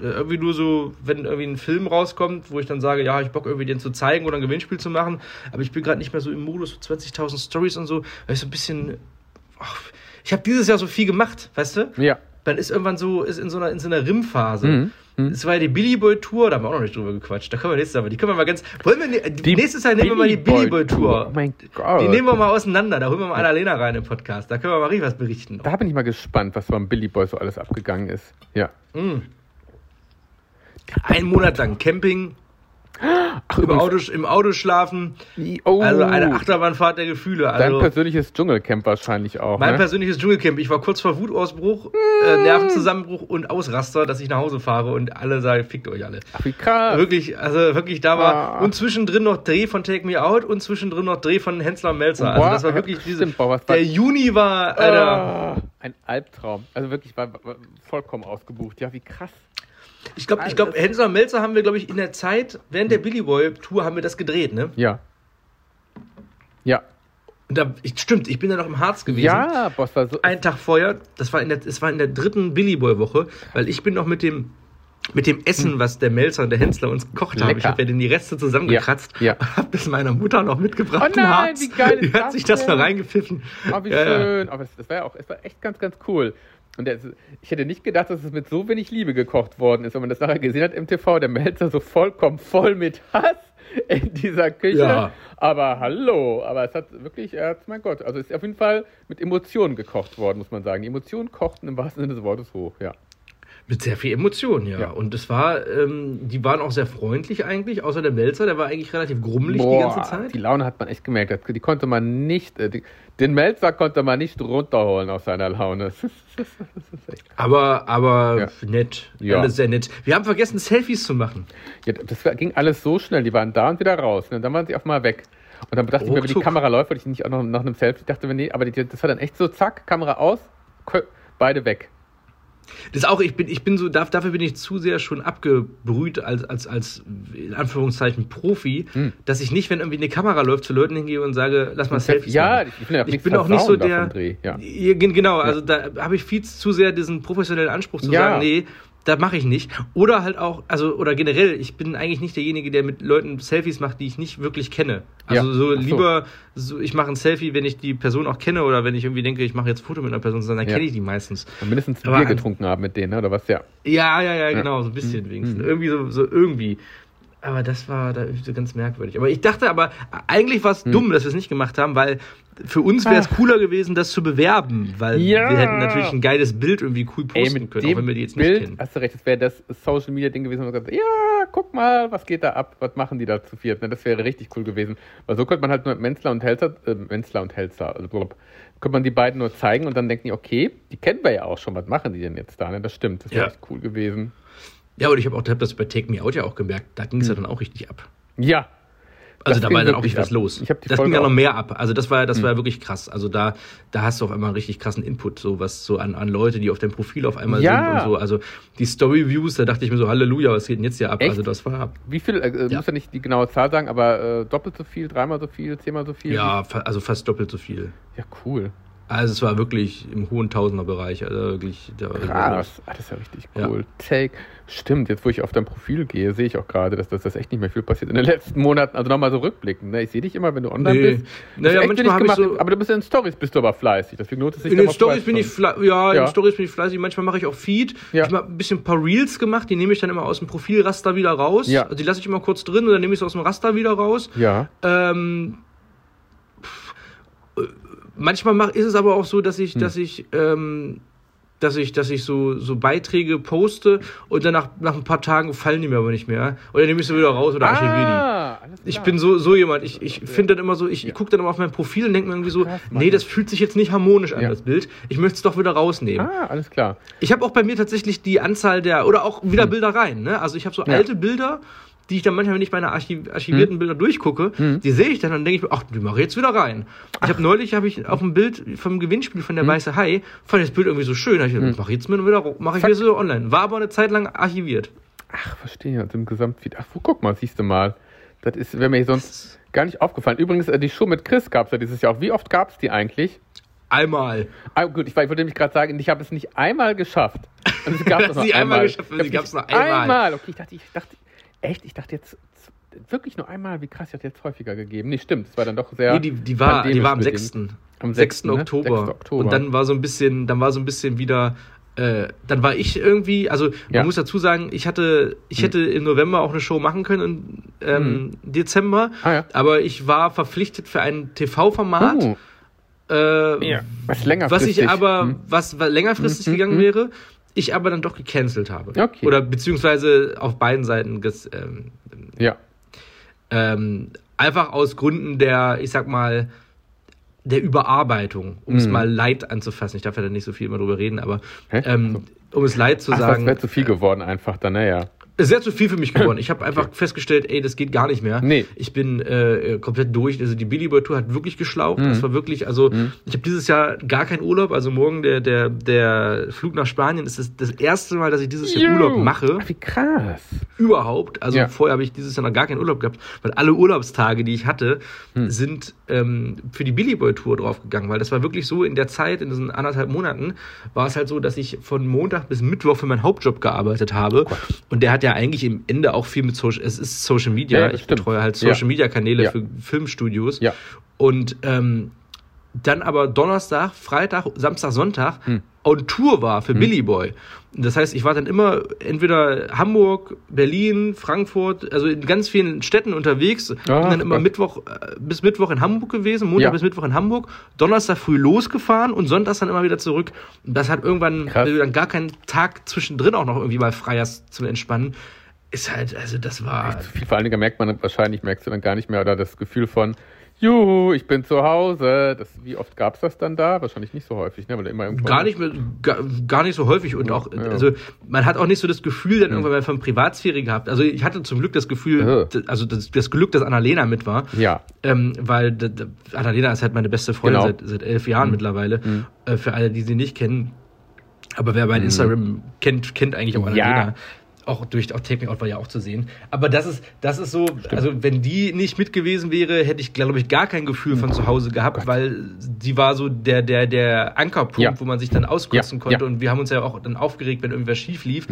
irgendwie nur so, wenn irgendwie ein Film rauskommt, wo ich dann sage, ja, ich Bock irgendwie den zu zeigen oder ein Gewinnspiel zu machen, aber ich bin gerade nicht mehr so im Modus für 20.000 Stories und so, weil ich so ein bisschen, ach, ich habe dieses Jahr so viel gemacht, weißt du? Ja. Dann ist irgendwann so, ist in so einer, in so einer RIM-Phase. Mhm. Mhm. Es war ja die Billy Boy Tour, da haben wir auch noch nicht drüber gequatscht. Da können wir nächstes aber die können wir mal ganz. Wollen wir ne, Die nächstes Jahr nehmen wir mal die Billy Boy Tour. Oh mein Gott. Die nehmen wir mal auseinander. Da holen wir mal Annalena rein im Podcast. Da können wir mal richtig was berichten. Da bin ich mal gespannt, was beim Billy Boy so alles abgegangen ist. Ja. Mm. Ein Monat lang Camping, Ach, im Auto, im Auto schlafen. oh, Also eine Achterbahnfahrt der Gefühle. dein Also persönliches Dschungelcamp wahrscheinlich auch. mein ne? persönliches Dschungelcamp. Ich war kurz vor Wutausbruch, äh, Nervenzusammenbruch und Ausraster, dass ich nach Hause fahre und alle sagen, fickt euch alle. Ach, wie krass. Wirklich, also wirklich da war. Ah. Und zwischendrin noch Dreh von Take Me Out und zwischendrin noch Dreh von Hensler und Melzer. Also das war wirklich diese. stimmt, boah, der Juni war, Alter. Ah, ein Albtraum. Also wirklich, war, war vollkommen ausgebucht. Ja, wie krass. Ich glaube, ich glaub, Hensler und Melzer haben wir, glaube ich, in der Zeit, während der Billy Boy Tour haben wir das gedreht, ne? Ja. Ja. Und da, ich, stimmt, ich bin ja noch im Harz gewesen. Ja, Boss war so. Einen Tag vorher, das war in der, es war in der dritten Billy Boy Woche, weil ich bin noch mit dem, mit dem Essen, was der Melzer und der Hensler uns gekocht haben. Ich Lecker. habe ja dann die Reste zusammengekratzt Ja, ja. (laughs) und habe das meiner Mutter noch mitgebracht. Oh nein, Harz. wie geil ist Die hat sich das noch reingepfiffen. Oh, wie Ja, ja. schön. Aber das, das war ja auch, es war echt ganz, ganz cool. Und der, ich hätte nicht gedacht, dass es mit so wenig Liebe gekocht worden ist. Wenn man das nachher gesehen hat im TV, der Melzer so vollkommen voll mit Hass in dieser Küche. Ja. Aber hallo, aber es hat wirklich, er hat, mein Gott, also es ist auf jeden Fall mit Emotionen gekocht worden, muss man sagen. Die Emotionen kochten im wahrsten Sinne des Wortes hoch, ja. Mit sehr viel Emotion, ja. Ja. Und es war, ähm, die waren auch sehr freundlich eigentlich, außer der Melzer, der war eigentlich relativ grummelig die ganze Zeit. Die Laune hat man echt gemerkt. Die konnte man nicht, äh, die, den Melzer konnte man nicht runterholen aus seiner Laune. (laughs) Aber, aber Ja. nett. Ja. Alles sehr nett. Wir haben vergessen, Selfies zu machen. Ja, das ging alles so schnell. Die waren da und wieder raus. Ne? Und dann waren sie auf mal weg. Und dann dachte ich mir, wenn die. Kamera läuft, wollte ich nicht auch noch nach einem Selfie. Ich dachte mir, nee, aber die, das war dann echt so, zack, Kamera aus, beide weg. Das ist auch, ich bin, ich bin so, dafür bin ich zu sehr schon abgebrüht als, als, als in Anführungszeichen Profi, Hm. dass ich nicht, wenn irgendwie eine Kamera läuft, zu Leuten hingehe und sage, lass mal Selfies ja, machen. ja Ich bin auch nicht so der. Dreh. Ja. Ja, gen- genau, also da habe ich viel zu sehr diesen professionellen Anspruch zu Ja. sagen, nee, das mache ich nicht. Oder halt auch, also, oder generell, ich bin eigentlich nicht derjenige, der mit Leuten Selfies macht, die ich nicht wirklich kenne. Also Ja. so so. lieber, so, ich mache ein Selfie, wenn ich die Person auch kenne oder wenn ich irgendwie denke, ich mache jetzt ein Foto mit einer Person, sondern dann Ja. kenne ich die meistens. Und mindestens ein Bier getrunken haben mit denen, ne? oder was? Ja. Ja, ja, ja, genau, so ein bisschen wenigstens. Mhm. Irgendwie so, so irgendwie. Aber das war da so ganz merkwürdig. Aber ich dachte aber, eigentlich war es Hm. dumm, dass wir es nicht gemacht haben, weil für uns wäre es cooler gewesen, das zu bewerben, weil Ja. wir hätten natürlich ein geiles Bild irgendwie cool posten Ey, können, auch wenn wir die jetzt Bild, nicht kennen. hast du recht, das wäre das Social Media Ding gewesen, wo man hat, ja, guck mal, was geht da ab, was machen die da zu viert, ne? das wäre richtig cool gewesen. Weil so könnte man halt nur Menzler und Helzer, äh, Menzler und Helzer, also blub, könnte man die beiden nur zeigen und dann denken die, okay, die kennen wir ja auch schon, was machen die denn jetzt da, ne? das stimmt, das wäre Ja. echt cool gewesen. Ja, und ich habe auch hab das bei Take Me Out ja auch gemerkt, da ging es ja Hm. dann auch richtig ab. Ja, Also da war dann auch richtig was ab. los. Ich das Folge ging ja noch mehr ab. Also das war, das war wirklich krass. Also da, da hast du auf einmal einen richtig krassen Input, so was so an, an Leute, die auf deinem Profil auf einmal Ja. sind und so. Also die Story-Views, da dachte ich mir so, Halleluja, was geht denn jetzt hier ab? Echt? Also das war wie viel, äh, Ja. muss ja nicht die genaue Zahl sagen, aber äh, doppelt so viel, dreimal so viel, zehnmal so viel? ja, fa- also fast doppelt so viel. Ja, cool. Also es war wirklich im hohen Tausenderbereich. Also wirklich. Da, Krass, ah, das ist ja richtig Ja. cool. Take. Stimmt, jetzt wo ich auf dein Profil gehe, sehe ich auch gerade, dass das, echt nicht mehr viel passiert in den letzten Monaten. Also nochmal so rückblickend. Ne? Ich sehe dich immer, wenn du online Nee. bist. Naja, echt manchmal gemacht, so- aber du bist in Stories bist du aber fleißig. Deswegen lohnt es sich In den Stories bin ich vorbeischauen. fle- ja, in Ja. den Stories bin ich fleißig. Manchmal mache ich auch Feed. Ja. Ich habe ein bisschen ein paar Reels gemacht, die nehme ich dann immer aus dem Profilraster wieder raus. Ja. Also die lasse ich immer kurz drin und dann nehme ich sie aus dem Raster wieder raus. Ja. Ähm, äh, manchmal mach, ist es aber auch so, dass ich, Hm. dass ich, ähm, dass ich, dass ich so, so Beiträge poste und dann nach, nach ein paar Tagen fallen die mir aber nicht mehr. Oder nehme ich sie wieder raus oder archiviere die. Ah, alles Ich bin so, so jemand. Ich, ich finde dann immer so, ich, ich gucke dann immer auf mein Profil und denke mir irgendwie so, Krass, nee, das fühlt sich jetzt nicht harmonisch an, Ja. das Bild. Ich möchte es doch wieder rausnehmen. Ah, alles klar. Ich habe auch bei mir tatsächlich die Anzahl der, oder auch wieder Bilder rein. Ne? Also ich habe so Hm. Ja. alte Bilder, die ich dann manchmal, wenn ich meine archiv archivierten Hm. Bilder durchgucke, die sehe ich dann und denke ich mir, ach, die mache ich jetzt wieder rein. Ich habe neulich, habe ich auf dem Bild vom Gewinnspiel von der Hm. Weiße Hai, fand ich das Bild irgendwie so schön. Ich gedacht, mach ich jetzt mir wieder, mache ich wieder so online. War aber eine Zeit lang archiviert. Ach, verstehe. Also im Gesamtfeed. Ach, wo, guck mal, siehst du mal. Das ist, wäre mir sonst gar nicht aufgefallen. Übrigens, äh, die Show mit Chris gab es ja dieses Jahr auch. Wie oft gab es die eigentlich? Einmal. Ah, gut, ich, ich wollte nämlich gerade sagen, ich habe es nicht einmal geschafft. Und (laughs) es gab es noch einmal einmal. geschafft, Ich sie gab's nicht nur einmal. Einmal. Okay, ich dachte, ich dachte, echt, ich dachte jetzt wirklich nur einmal. Wie krass, ich hatte jetzt häufiger gegeben. Nee, stimmt, es war dann doch sehr. nee, die, die, war, die war am bedingt. 6. Am 6. 6. ne? Oktober. 6. Oktober. Und dann war so ein bisschen, dann war so ein bisschen wieder, äh, dann war ich irgendwie, also man Ja. muss dazu sagen, ich hatte, ich hätte im November auch eine Show machen können, im ähm, Dezember, Ah, ja. aber ich war verpflichtet für ein TV-Format. Oh, äh, ja. Was was längerfristig. ich aber, Hm. was wa- längerfristig Mhm, gegangen mhm. wäre, ich aber dann doch gecancelt habe. Okay. Oder beziehungsweise auf beiden Seiten ges, ähm, Ja. ähm, einfach aus Gründen der, ich sag mal, der Überarbeitung, um es Mhm. mal light anzufassen. Ich darf ja da nicht so viel immer drüber reden, aber ähm, um es light zu Ach, das sagen, wäre zu viel geworden einfach dann, naja. Sehr zu viel für mich geworden. (laughs) Ich habe einfach festgestellt, ey, das geht gar nicht mehr. Nee. Ich bin äh, komplett durch. Also die Billy Boy Tour hat wirklich geschlaucht. Mhm. Das war wirklich, also ich habe dieses Jahr gar keinen Urlaub. Also morgen der, der, der Flug nach Spanien ist das, das erste Mal, dass ich dieses Jahr Urlaub mache. Ach, wie krass. Überhaupt. Also Ja. vorher habe ich dieses Jahr noch gar keinen Urlaub gehabt, weil alle Urlaubstage, die ich hatte, Hm. sind ähm, für die Billy Boy Tour draufgegangen, weil das war wirklich so in der Zeit, in diesen anderthalb Monaten, war es halt so, dass ich von Montag bis Mittwoch für meinen Hauptjob gearbeitet habe. Und der hat ja eigentlich im Ende auch viel mit Social, es ist Social Media. Ja, ja, ich stimmt. betreue halt Ja. Social Media Kanäle Ja. für Filmstudios. Ja. Und ähm, dann aber Donnerstag, Freitag, Samstag, Sonntag Hm. On Tour war für Billy Boy. Das heißt, ich war dann immer entweder Hamburg, Berlin, Frankfurt, also in ganz vielen Städten unterwegs. bin Ach dann immer Gott. Mittwoch äh, bis Mittwoch in Hamburg gewesen, Montag Ja. bis Mittwoch in Hamburg, Donnerstag früh losgefahren und Sonntags dann immer wieder zurück. Das hat irgendwann, Krass. dann gar keinen Tag zwischendrin auch noch irgendwie mal frei hast zum Entspannen, ist halt, also das war. Zu viel, vor allen Dingen merkt man wahrscheinlich, merkst du dann gar nicht mehr, oder das Gefühl von, juhu, ich bin zu Hause. Das, wie oft gab es das dann da? Wahrscheinlich nicht so häufig, ne? Weil immer irgendwann Gar nicht mehr, gar, gar nicht so häufig und auch, ja. also man hat auch nicht so das Gefühl dann irgendwann mal von Privatsphäre gehabt. Also ich hatte zum Glück das Gefühl, Ja. also das, das Glück, dass Annalena mit war, Ja. ähm, weil Annalena ist halt meine beste Freundin Genau. seit, seit elf Jahren mittlerweile, äh, für alle, die sie nicht kennen. Aber wer mein Instagram kennt, kennt eigentlich auch Ja. Annalena. Auch durch auch Taping Out war ja auch zu sehen. Aber das ist, das ist so, also wenn die nicht mit gewesen wäre, hätte ich, glaube ich, gar kein Gefühl von zu Hause gehabt, weil sie war so der, der, der Ankerpunkt, Ja. wo man sich dann auskotzen Ja, konnte. ja. Und wir haben uns ja auch dann aufgeregt, wenn irgendwas schief lief.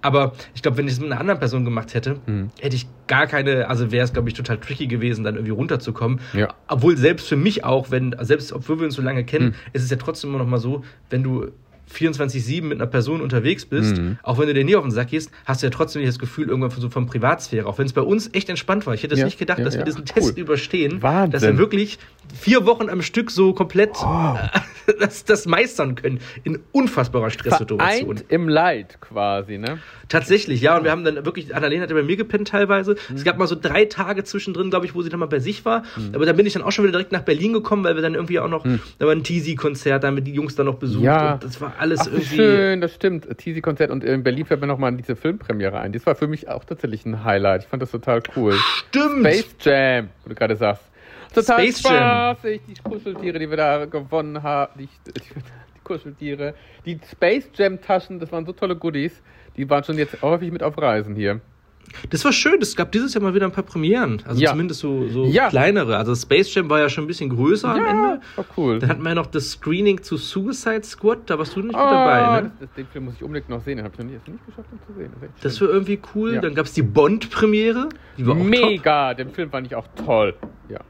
Aber ich glaube, wenn ich es mit einer anderen Person gemacht hätte, Mhm. hätte ich gar keine, also wäre es, glaube ich, total tricky gewesen, dann irgendwie runterzukommen. Ja. Obwohl selbst für mich auch, wenn, selbst obwohl wir uns so lange kennen, Mhm. ist es ja trotzdem immer noch mal so, wenn du 24-7 mit einer Person unterwegs bist, Mhm. auch wenn du dir nie auf den Sack gehst, hast du ja trotzdem nicht das Gefühl irgendwann von, so von Privatsphäre. Auch wenn es bei uns echt entspannt war. Ich hätte es Ja, nicht gedacht, ja, dass wir ja. diesen Cool. Test überstehen, Wahnsinn. dass wir wirklich vier Wochen am Stück so komplett Oh. (laughs) das, das meistern können. In unfassbarer Stresssituation. Vereint im Leid quasi, ne? Tatsächlich, ja. Und wir haben dann wirklich, Annalena hat ja bei mir gepennt teilweise. Mhm. Es gab mal so drei Tage zwischendrin, glaube ich, wo sie dann mal bei sich war. Aber da bin ich dann auch schon wieder direkt nach Berlin gekommen, weil wir dann irgendwie auch noch, da war ein Teasy-Konzert, da haben wir die Jungs dann noch besucht. Mhm. Ja. Das war alles Ach, wie irgendwie. schön, das stimmt. Teasy-Konzert und in Berlin fällt mir nochmal diese Filmpremiere ein. Das war für mich auch tatsächlich ein Highlight. Ich fand das total cool. Stimmt! Space Jam, wo du gerade sagst. Total Space Jam. spaßig, die Kuscheltiere, die wir da gewonnen haben. Die, die, die Kuscheltiere. Die Space Jam Taschen, das waren so tolle Goodies. Die waren schon jetzt häufig mit auf Reisen hier. Das war schön. Es gab dieses Jahr mal wieder ein paar Premieren. Also Ja. zumindest so, so Ja. kleinere. Also Space Jam war ja schon ein bisschen größer am Ende. war cool. Dann hatten wir ja noch das Screening zu Suicide Squad. Da warst du nicht mit Oh, dabei, ne? das, den Film muss ich unbedingt noch sehen. Den habe ich noch nie, nicht geschafft, ihn zu sehen. Das, Das war irgendwie cool. Ja. Dann gab es die Bond-Premiere. Die war auch top. Mega, den Film fand ich auch toll. Ja.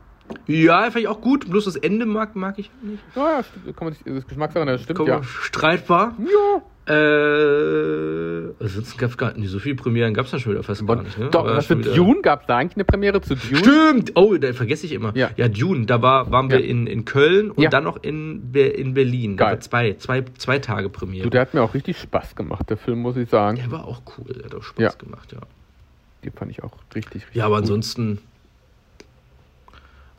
Ja, fand ich auch gut. Bloß das Ende mag, mag ich nicht. Ja, ja. Kann man sich, das Geschmackssache, das stimmt, Komm, ja. Streitbar. Ja. Äh, ansonsten gab es gar nicht so viele Premieren, gab es da schon wieder fast gar nicht. Ne? Doch, was für Dune gab es da eigentlich eine Premiere zu Dune? Stimmt! Oh, da vergesse ich immer. Ja. Ja, Dune, da war, waren wir Ja. in, in Köln und Ja. dann noch in, in Berlin. Da Geil. war zwei, zwei, zwei Tage Premiere. Du, der hat mir auch richtig Spaß gemacht, der Film, muss ich sagen. der war auch cool, der hat auch Spaß gemacht, ja. Die fand ich auch richtig, richtig Ja, aber gut. ansonsten,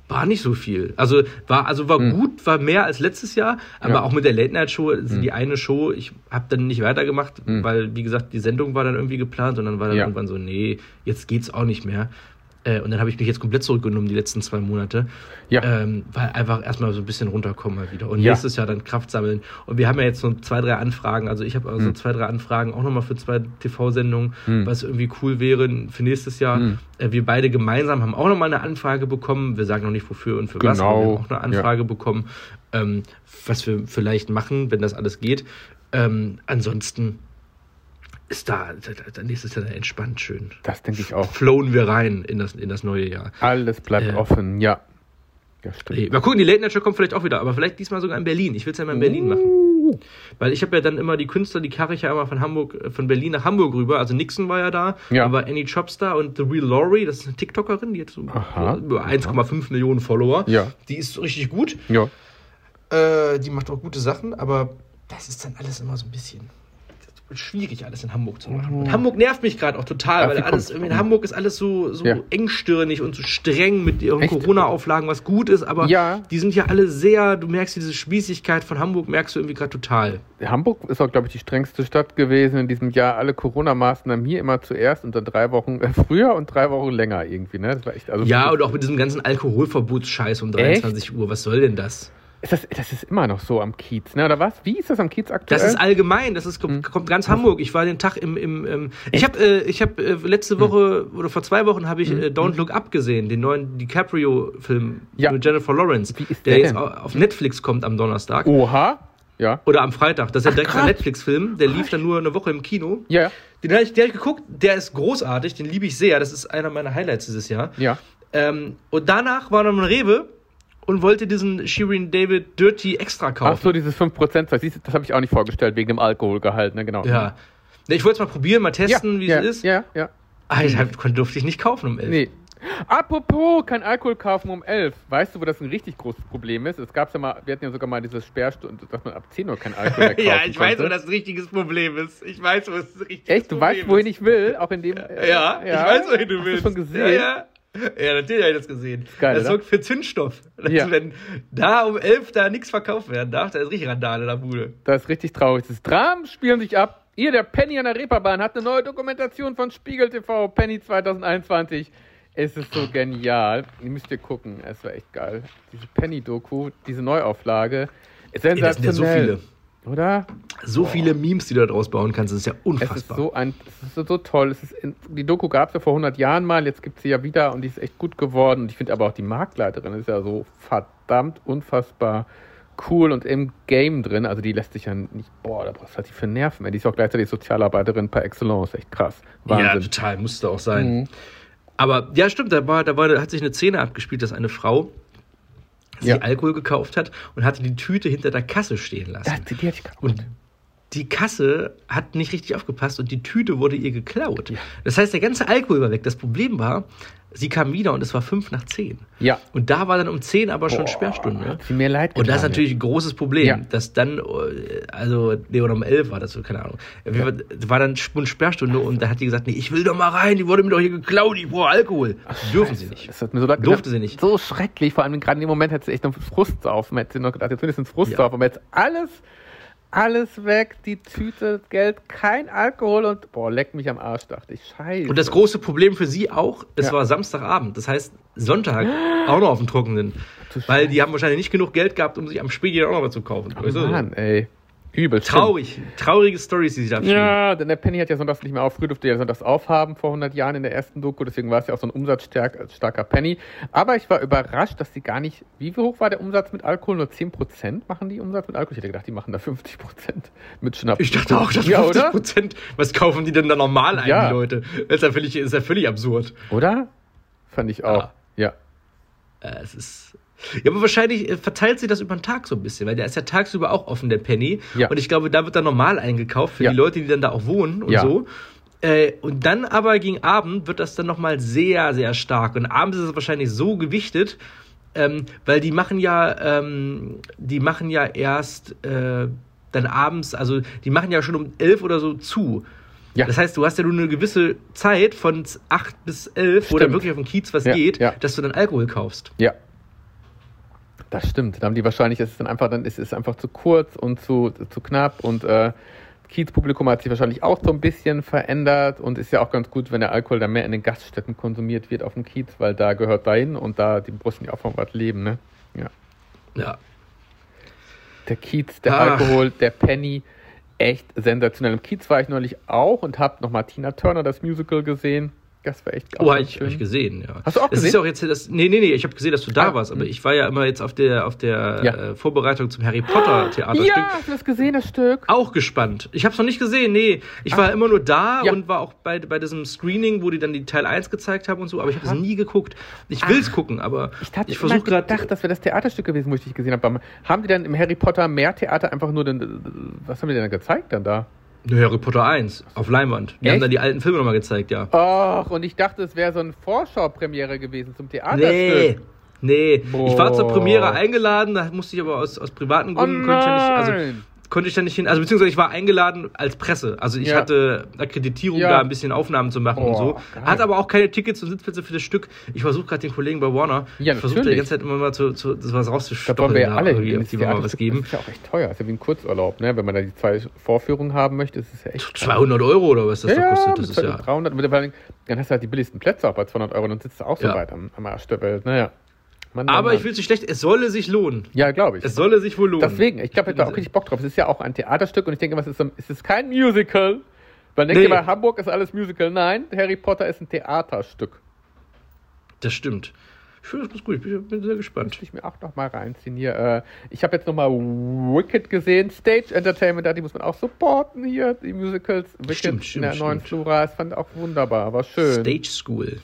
War nicht so viel. Also war, also war gut, war mehr als letztes Jahr, aber Ja. auch mit der Late Night Show, also die eine Show, ich habe dann nicht weitergemacht, weil, wie gesagt, die Sendung war dann irgendwie geplant und dann war dann Ja. irgendwann so, nee, jetzt geht's auch nicht mehr. Äh, und dann habe ich mich jetzt komplett zurückgenommen, die letzten zwei Monate. Ja. Ähm, weil einfach erstmal so ein bisschen runterkommen mal wieder. Und Ja. nächstes Jahr dann Kraft sammeln. Und wir haben ja jetzt so zwei, drei Anfragen. Also ich habe also Hm. zwei, drei Anfragen auch nochmal für zwei TV-Sendungen, was irgendwie cool wäre für nächstes Jahr. Hm. Äh, wir beide gemeinsam haben auch nochmal eine Anfrage bekommen. Wir sagen noch nicht wofür und für was, aber wir Genau. haben auch eine Anfrage bekommen, ähm, was wir vielleicht machen, wenn das alles geht. Ähm, ansonsten ist da, da, da nächstes Jahr entspannt schön. Das denke ich auch. Flown wir rein in das, in das neue Jahr. Alles bleibt Äh. offen, ja. Ja, stimmt. Mal gucken, die Late Night Show kommt vielleicht auch wieder, aber vielleicht diesmal sogar in Berlin. Ich will es ja mal in Berlin machen. Uh, Weil ich habe ja dann immer die Künstler, die karre ich ja immer von Hamburg, äh, von Berlin nach Hamburg rüber. Also Nixon war ja da, Ja. da war Annie Chopstar und The Real Laurie, das ist eine TikTokerin, die hat so über 1,5 Millionen Follower. Ja. Die ist richtig gut. Ja. Äh, die macht auch gute Sachen, aber das ist dann alles immer so ein bisschen schwierig, alles in Hamburg zu machen. Und Hamburg nervt mich gerade auch total, Ach, weil alles in Hamburg ist alles so, so Ja. engstirnig und so streng mit ihren Echt? Corona-Auflagen, was gut ist, aber Ja. die sind ja alle sehr, du merkst diese Spießigkeit von Hamburg, merkst du irgendwie gerade total. Hamburg ist auch, glaube ich, die strengste Stadt gewesen in diesem Jahr. Alle Corona-Maßnahmen hier immer zuerst und dann drei Wochen äh, früher und drei Wochen länger irgendwie, ne? Das war echt, also Ja, und auch mit diesem ganzen Alkoholverbotsscheiß um 23 Uhr, was soll denn das? Ist das, das ist immer noch so am Kiez, ne? Oder was? Wie ist das am Kiez aktuell? Das ist allgemein, das ist, kommt, kommt ganz Hamburg. Ich war den Tag im, im, im ich habe äh, ich hab, äh, letzte Woche oder vor zwei Wochen habe ich äh, Don't Look Up gesehen, den neuen DiCaprio-Film Ja. mit Jennifer Lawrence, Wie ist der der jetzt auf Netflix kommt am Donnerstag Oha. Ja. oder am Freitag. Das ist ja direkt ein. Netflix-Film, der lief dann nur eine Woche im Kino. Ja. Den habe ich, ich geguckt, der ist großartig, den liebe ich sehr. Das ist einer meiner Highlights dieses Jahr. Ja. Ähm, und danach war noch ein Rewe und wollte diesen Shirin David Dirty Extra kaufen. Ach so, dieses 5% Zeug, siehst du, das habe ich auch nicht vorgestellt, wegen dem Alkoholgehalt, ne? Genau. Ja. Ich wollte es mal probieren, mal Ja, testen, wie ja, es ist. Ja, ja. Ah, ich hab, kon- durfte ich nicht kaufen um 11. Nee. Apropos, kein Alkohol kaufen um 11. Weißt du, wo das ein richtig großes Problem ist? Es gab ja mal, wir hatten ja sogar mal diese Sperrstunde, dass man ab 10 Uhr kein Alkohol mehr (laughs) kaufen ja, ich weiß, wo das ein richtiges Problem ist. Ich weiß, wo es ein richtiges Echt, du Problem weißt, wohin ist. ich will, auch in dem. äh, Ja, ich weiß, wohin du Hast willst. Du schon gesehen? Ja, ja. Ja, natürlich habe ich das gesehen. Geil, das sorgt für Zündstoff. Ja. Wenn da um 11 da nichts verkauft werden darf, da ist richtig Randale in der Bude. Das ist richtig traurig. Das Dramen spielen sich ab. Ihr, der Penny an der Reeperbahn, hat eine neue Dokumentation von Spiegel TV, Penny 2021. Es ist so genial. Ihr müsst ihr gucken. Es war echt geil. Diese Penny-Doku, diese Neuauflage. Ist Ey, das sind ja so sensationell. viele. Oder? So viele Memes, die du daraus bauen kannst, das ist ja Es ist unfassbar. so ein, es ist so, toll. Es ist in, die Doku gab es ja vor 100 Jahren mal, jetzt gibt es sie ja wieder und die ist echt gut geworden. Und ich finde aber auch die Marktleiterin ist ja so verdammt unfassbar cool und im Game drin. Also die lässt sich ja nicht, boah, da brauchst du halt die für Nerven. ey. Die ist auch gleichzeitig Sozialarbeiterin par excellence. Echt krass. ja, Wahnsinn. total, musste auch sein. Mhm. Aber ja, stimmt, da, war, da war, hat sich eine Szene abgespielt, dass eine Frau sich Ja. Alkohol gekauft hat und hatte die Tüte hinter der Kasse stehen lassen. Das, die, ich. Und die Kasse hat nicht richtig aufgepasst und die Tüte wurde ihr geklaut. Das heißt, der ganze Alkohol war weg. Das Problem war, sie kam wieder und es war fünf nach zehn. Ja. Und da war dann um zehn aber schon Boah, Sperrstunde. hat sie mir leid Und das ist getan, natürlich ein großes Problem, Ja. dass dann, äh, also, nee, oder um elf war das so, keine Ahnung. Fall war dann Sp- Sperrstunde und da hat die gesagt, nee, ich will doch mal rein, die wurde mir doch hier geklaut, ich brauche Alkohol. Dürfen sie nicht. Das hat mir so Durfte getan. sie nicht. So schrecklich. Vor allem gerade in dem Moment hat sie echt noch Frust auf. Man hätte noch gedacht, jetzt mindestens Frust Ja. auf. Aber jetzt alles, alles weg. Die Tüte, Geld, kein Alkohol und boah, leck mich am Arsch, dachte ich. Scheiße. Und das große Problem für sie auch, es Ja. war Samstagabend, das heißt Sonntag auch noch auf dem Trockenen. Weil die haben wahrscheinlich nicht genug Geld gehabt, um sich am Spiegel auch noch was zu kaufen. oh? Mann, ey. Übel. Traurig, traurige Stories, die sie da stimmt. Ja, denn der Penny hat ja sonntags nicht mehr auf. Früher durfte ja sonntags aufhaben vor 100 Jahren in der ersten Doku. Deswegen war es ja auch so ein umsatzstarker Penny. Aber ich war überrascht, dass sie gar nicht. Wie hoch war der Umsatz mit Alkohol? Nur 10% machen die Umsatz mit Alkohol? Ich hätte gedacht, die machen da 50% mit Schnaps. Ich dachte auch, dass ja, 50 oder? Prozent. Was kaufen die denn da normal ein, Ja. die Leute? Das ist ja völlig, ist ja völlig absurd. Oder? Fand ich auch. Ja. Äh, es ist. Ja, aber wahrscheinlich äh, verteilt sich das über den Tag so ein bisschen, weil der ist ja tagsüber auch offen, der Penny. Ja. Und ich glaube, da wird dann normal eingekauft für Ja. die Leute, die dann da auch wohnen und Ja. so. Äh, und dann aber gegen Abend wird das dann nochmal sehr, sehr stark. Und abends ist es wahrscheinlich so gewichtet, ähm, weil die machen ja, ähm, die machen ja erst äh, dann abends, also die machen ja schon um elf oder so zu. Ja. Das heißt, du hast ja nur eine gewisse Zeit von 8 bis 11, wo dann wirklich auf dem Kiez was Ja, geht, ja. dass du dann Alkohol kaufst. Ja. Das stimmt. Da haben die wahrscheinlich, es ist dann einfach, dann ist es einfach zu kurz und zu, zu knapp und äh, Kiez-Publikum hat sich wahrscheinlich auch so ein bisschen verändert und ist ja auch ganz gut, wenn der Alkohol dann mehr in den Gaststätten konsumiert wird auf dem Kiez, weil da gehört dahin und da die Brüsten ja auch von was leben, ne? Ja. Ja. Der Kiez, der Ach. Alkohol, der Penny, echt sensationell. Im Kiez war ich neulich auch und habe nochmal Tina Turner, das Musical, gesehen. Das war echt Oh, ganz ich, hab ich gesehen, ja. Hast du auch das gesehen? Ist ja auch jetzt das, nee, nee, nee, ich habe gesehen, dass du da Ah, warst, aber hm. ich war ja immer jetzt auf der, auf der Ja. äh, Vorbereitung zum Harry Potter Theaterstück. Ja, hast du das gesehen, das Stück? Auch gespannt. Ich habe es noch nicht gesehen, nee. Ich war immer nur da Ja. und war auch bei, bei diesem Screening, wo die dann die Teil 1 gezeigt haben und so, aber ich habe es nie geguckt. Ich will es gucken, aber Ich hatte ich versuche gedacht, gerade. das wäre das Theaterstück gewesen, wo ich dich gesehen habe. Haben die denn im Harry Potter mehr Theater einfach nur den, was haben die denn gezeigt dann da? Harry Potter 1 auf Leinwand. Die Echt? haben dann die alten Filme nochmal gezeigt, ja. Ach, und ich dachte, es wäre so eine Vorschaupremiere gewesen zum Nee, Theaterstück. nee. Ich war zur Boah. Premiere eingeladen, da musste ich aber aus, aus privaten Oh Gründen konnte ich ja nicht, also! Konnte ich da nicht hin. Also beziehungsweise ich war eingeladen als Presse. Also ich Ja. hatte Akkreditierung, Ja. da ein bisschen Aufnahmen zu machen und Oh, so. geil. Hatte aber auch keine Tickets und Sitzplätze für das Stück. Ich versuche gerade den Kollegen bei Warner. Ja, ich versuche die ganze Zeit immer mal zu, zu das was Da rauszustoppeln. wollen wir ja da alle irgendwie, mal was geben. Das ist ja auch echt teuer. ist ja wie ein Kurzurlaub, ne? Wenn man da die zwei Vorführungen haben möchte, ist es ja echt. 200 Euro oder was das ja, da kostet. Das ist 200, ja. 300. Mit, vor allem, dann hast du halt die billigsten Plätze auch bei 200 Euro und dann sitzt du auch so weit am, am Arsch der Welt. Naja. Mann, Mann, Aber Mann. ich will es nicht schlecht, es solle sich lohnen. Ja, glaube ich. Es solle sich wohl lohnen. Deswegen, ich glaube, ich habe auch richtig Bock drauf. Es ist ja auch ein Theaterstück und ich denke, was ist so, es ist kein Musical. Man denkt Nee. immer, Hamburg ist alles Musical. Nein, Harry Potter ist ein Theaterstück. Das stimmt. Ich finde das gut. Ich bin, bin sehr gespannt. Muss ich mir auch noch mal reinziehen hier. Äh, ich habe jetzt noch mal Wicked gesehen. Stage Entertainment, da die muss man auch supporten hier. Die Musicals. Wicked Stimmt, stimmt, in der neuen stimmt. Flora. Das fand ich auch wunderbar. War schön. Stage School.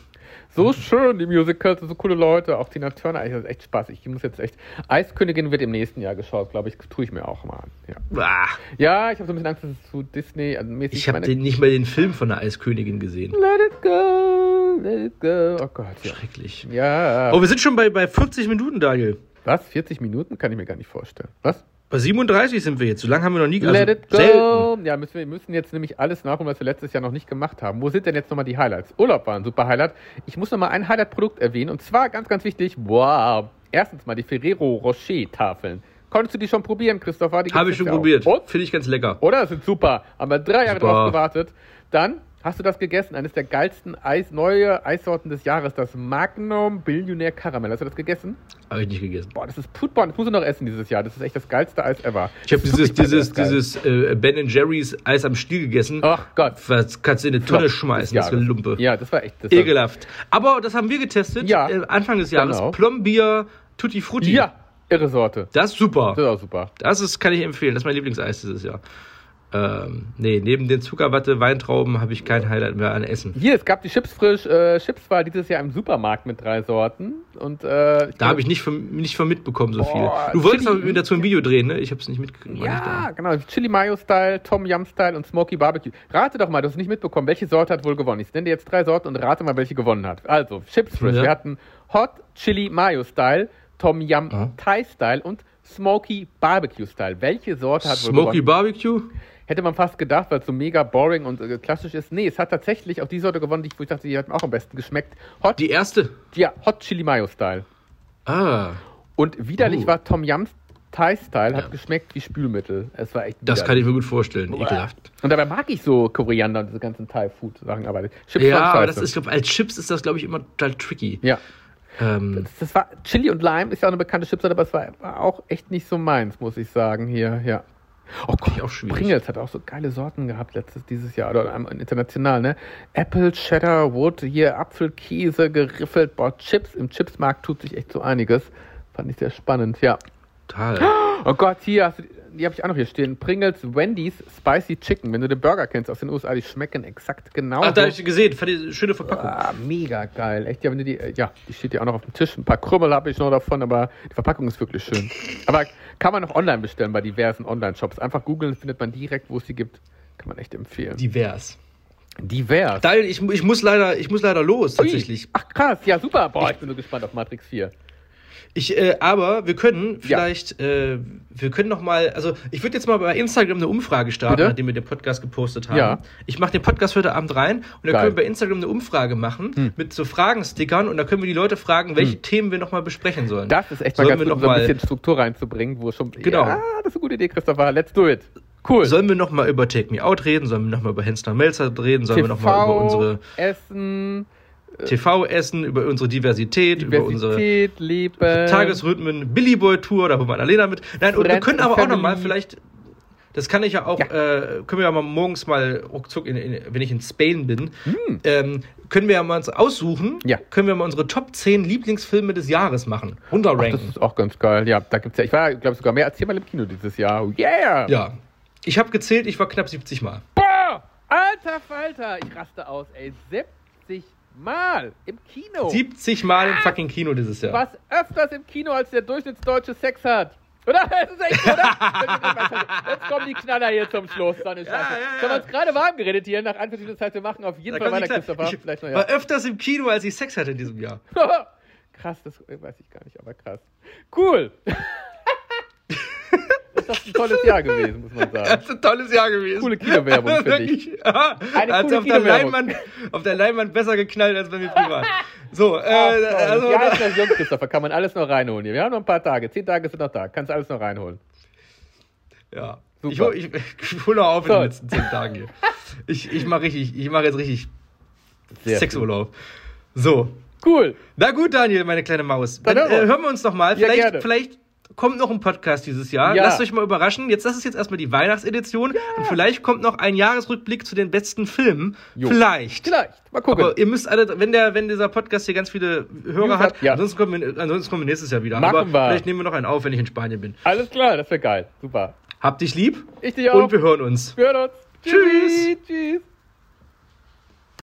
So schön, die Musicals, so coole Leute. Auch Tina Turner, ey, das ist echt Spaß. Ich muss jetzt echt. Eiskönigin wird im nächsten Jahr geschaut, glaube ich. Tue ich mir auch mal an. Ja, Ah, ja ich habe so ein bisschen Angst, dass es zu Disney also mäßig ich habe nicht mal den Film von der Eiskönigin gesehen. Let it go, let it go. Oh Gott, ja. Schrecklich. Ja. Oh, wir sind schon bei, bei 40 Minuten, Daniel. Was? 40 Minuten? Kann ich mir gar nicht vorstellen. Was? Bei 37 sind wir jetzt. So lange haben wir noch nie also Let it go. Selten. Ja, müssen wir müssen jetzt nämlich alles nachholen, was wir letztes Jahr noch nicht gemacht haben. Wo sind denn jetzt nochmal die Highlights? Urlaub war ein super Highlight. Ich muss nochmal ein Highlight-Produkt erwähnen. Und zwar ganz, ganz wichtig. Wow. Erstens mal die Ferrero Rocher-Tafeln. Konntest du die schon probieren, Christopher? Habe ich schon probiert. Finde ich ganz lecker. Oder? Das sind super. Haben wir drei Jahre Super. drauf gewartet. Dann hast du das gegessen. Eines der geilsten Eis, neue Eissorten des Jahres. Das Magnum Billionaire Karamell. Hast du das gegessen? Habe ich nicht gegessen. Boah, das ist Putborn. Das musst du noch essen dieses Jahr. Das ist echt das geilste Eis ever. Ich habe ist dieses, dieses, dieses äh, Ben Jerry's Eis am Stiel gegessen. Ach Gott. Das kannst du in eine Tonne Flop schmeißen, das Jahres. Lumpe. Ja, das war echt. Das Ekelhaft. Aber das haben wir getestet. Ja. Äh, Anfang des Jahres. Genau. Plombier Tutti Frutti. ja, irre Sorte. Das ist super. Das ist auch super. Das ist, kann ich empfehlen. Das ist mein Lieblingseis dieses Jahr. Ähm, nee, neben den Zuckerwatte, Weintrauben habe ich kein Highlight mehr an Essen. Hier, es gab die Chips frisch. Äh, Chips war dieses Jahr im Supermarkt mit drei Sorten. Und, äh, Da habe ich nicht von, nicht von mitbekommen, so Boah, viele. Du wolltest Chili- aber mir dazu ein Video drehen, ne? Ich habe es nicht mitgekriegt. Ja, genau. Chili Mayo Style, Tom Yum Style und Smoky Barbecue. Rate doch mal, du hast nicht mitbekommen, welche Sorte hat wohl gewonnen. Ich nenne dir jetzt drei Sorten und rate mal, welche gewonnen hat. Also, Chips Frisch. Ja. Wir hatten Hot Chili Mayo Style, Tom Yum. Thai Style und Smoky Barbecue Style. Welche Sorte hat wohl Smoky gewonnen? Barbecue? Hätte man fast gedacht, weil es so mega boring und äh, klassisch ist. Nee, es hat tatsächlich auch die Sorte gewonnen, die ich, wo ich dachte, die hat mir auch am besten geschmeckt. Hot, Die erste. ja, Hot Chili Mayo Style. Ah, Und widerlich Oh. war Tom Yums Thai Style, hat Ja. geschmeckt wie Spülmittel. Es war echt das widerlich. kann ich mir gut vorstellen. Ekelhaft. Und dabei mag ich so Koriander und diese ganzen Thai-Food-Sachen, aber Chips Ja, aber das ist, glaub, als Chips ist das, glaube ich, immer total tricky. Ja, Ähm, das, das war Chili und Lime ist ja auch eine bekannte Chipsorte, aber es war, war auch echt nicht so meins, muss ich sagen hier, ja. Oh Gott, auch schwierig. Pringles hat auch so geile Sorten gehabt letztes dieses Jahr oder international, ne? Apple, Cheddar, Wood, hier Apfelkäse geriffelt, boah, Chips im Chipsmarkt tut sich echt so einiges. Fand ich sehr spannend, ja. total. Oh Gott, hier hast du, die habe ich auch noch hier stehen. Pringles Wendy's Spicy Chicken. Wenn du den Burger kennst aus den USA, die schmecken exakt genauso. Ach, da habe ich gesehen. Fand ich eine schöne Verpackung. Ah, mega geil. Echt, ja, wenn du die, äh, ja, die steht ja auch noch auf dem Tisch. Ein paar Krümmel habe ich noch davon, aber die Verpackung ist wirklich schön. Aber kann man noch online bestellen bei diversen Online-Shops. Einfach googeln, findet man direkt, wo es sie gibt. Kann man echt empfehlen. Divers. Divers. Daniel, ich, ich, muss leider, ich muss leider los, Ui. tatsächlich. Ach krass, ja super. Boah, ich bin so gespannt auf Matrix 4. Ich, äh, aber wir können Ja. vielleicht, äh, wir können noch mal, also ich würde jetzt mal bei Instagram eine Umfrage starten, Bitte? nachdem wir den Podcast gepostet haben. Ja. Ich mache den Podcast heute Abend rein und dann Geil. können wir bei Instagram eine Umfrage machen Hm. mit so Fragenstickern und da können wir die Leute fragen, welche Themen wir noch mal besprechen sollen. Das ist echt mal Sollen ganz wir gut, noch um so ein mal- bisschen Struktur reinzubringen, wo schon. Genau. Ja, das ist eine gute Idee, Christopher. Let's do it. Cool. Sollen wir noch mal über Take Me Out reden? Sollen wir noch mal über Hensler Melzer reden? Sollen wir noch mal über unsere Essen, TV-Essen, über unsere Diversität, über unsere Diversität, Leben. Tagesrhythmen, Billy Boy Tour, da holen wir Annalena mit. Nein, und wir können aber auch noch mal Family. vielleicht, das kann ich ja auch, Ja. Äh, können wir ja mal morgens mal ruckzuck, in, in, wenn ich in Spain bin, Hm. ähm, können wir ja mal uns aussuchen, Ja. können wir mal unsere Top 10 Lieblingsfilme des Jahres machen, Ach, das runterranken. ist auch ganz geil. Ja, da gibt's ja, ich war, glaube ich, sogar mehr als viermal im Kino dieses Jahr. Yeah! Ja. Ich habe gezählt, ich war knapp 70 Mal. Boah! Alter Falter, ich raste aus, ey. 70 Mal im Kino. 70 Mal im fucking Kino dieses Jahr. Was öfters im Kino als der Durchschnittsdeutsche Sex hat. Oder? (laughs) Das ist echt oder? Jetzt kommen die Knaller hier zum Schluss. So eine Scheiße. ja, Wir haben ja. uns gerade warm geredet hier nach Anführungszeichen. Das heißt, wir machen auf jeden Da Fall weiter, Christopher. ich Vielleicht noch, war ja. öfters im Kino, als ich Sex hatte in diesem Jahr. (laughs) krass, das weiß ich gar nicht, aber krass. Cool. (laughs) ist das ein tolles Jahr gewesen, muss man (laughs) sagen. Das ist ein tolles Jahr gewesen. Coole Kinowerbung, (laughs) finde ich. Eine coole auf, der. Leinwand, auf der Leinwand besser geknallt als bei mir privat. So, (laughs) äh, Ach, also, ja, ist das jung, Christopher. Kann man alles noch reinholen hier. Wir haben noch ein paar Tage. Zehn Tage sind noch da. Kannst alles noch reinholen. ja. Super. Ich hole ich, ich hol noch auf in So. den letzten zehn Tagen hier. Ich, ich mache richtig, ich mache jetzt richtig Sehr Sexurlaub. So. Cool. Na gut, Daniel, meine kleine Maus. Dann Dann hören wir äh, uns. hören wir uns noch mal. Ja, Vielleicht, gerne. vielleicht kommt noch ein Podcast dieses Jahr. Ja. Lasst euch mal überraschen. Jetzt, das ist jetzt erstmal die Weihnachtsedition. Und vielleicht kommt noch ein Jahresrückblick zu den besten Filmen. Jo. Vielleicht. Vielleicht. Mal gucken. Aber ihr müsst alle, wenn der, wenn dieser Podcast hier ganz viele Hörer hat, ja. ansonsten, kommen wir, ansonsten kommen wir nächstes Jahr wieder. Machen Aber wir. vielleicht nehmen wir noch einen auf, wenn ich in Spanien bin. alles klar, das wäre geil. Super. Habt dich lieb Ich dich auch. und wir hören uns. Wir hören uns. Tschüss. Tschüss.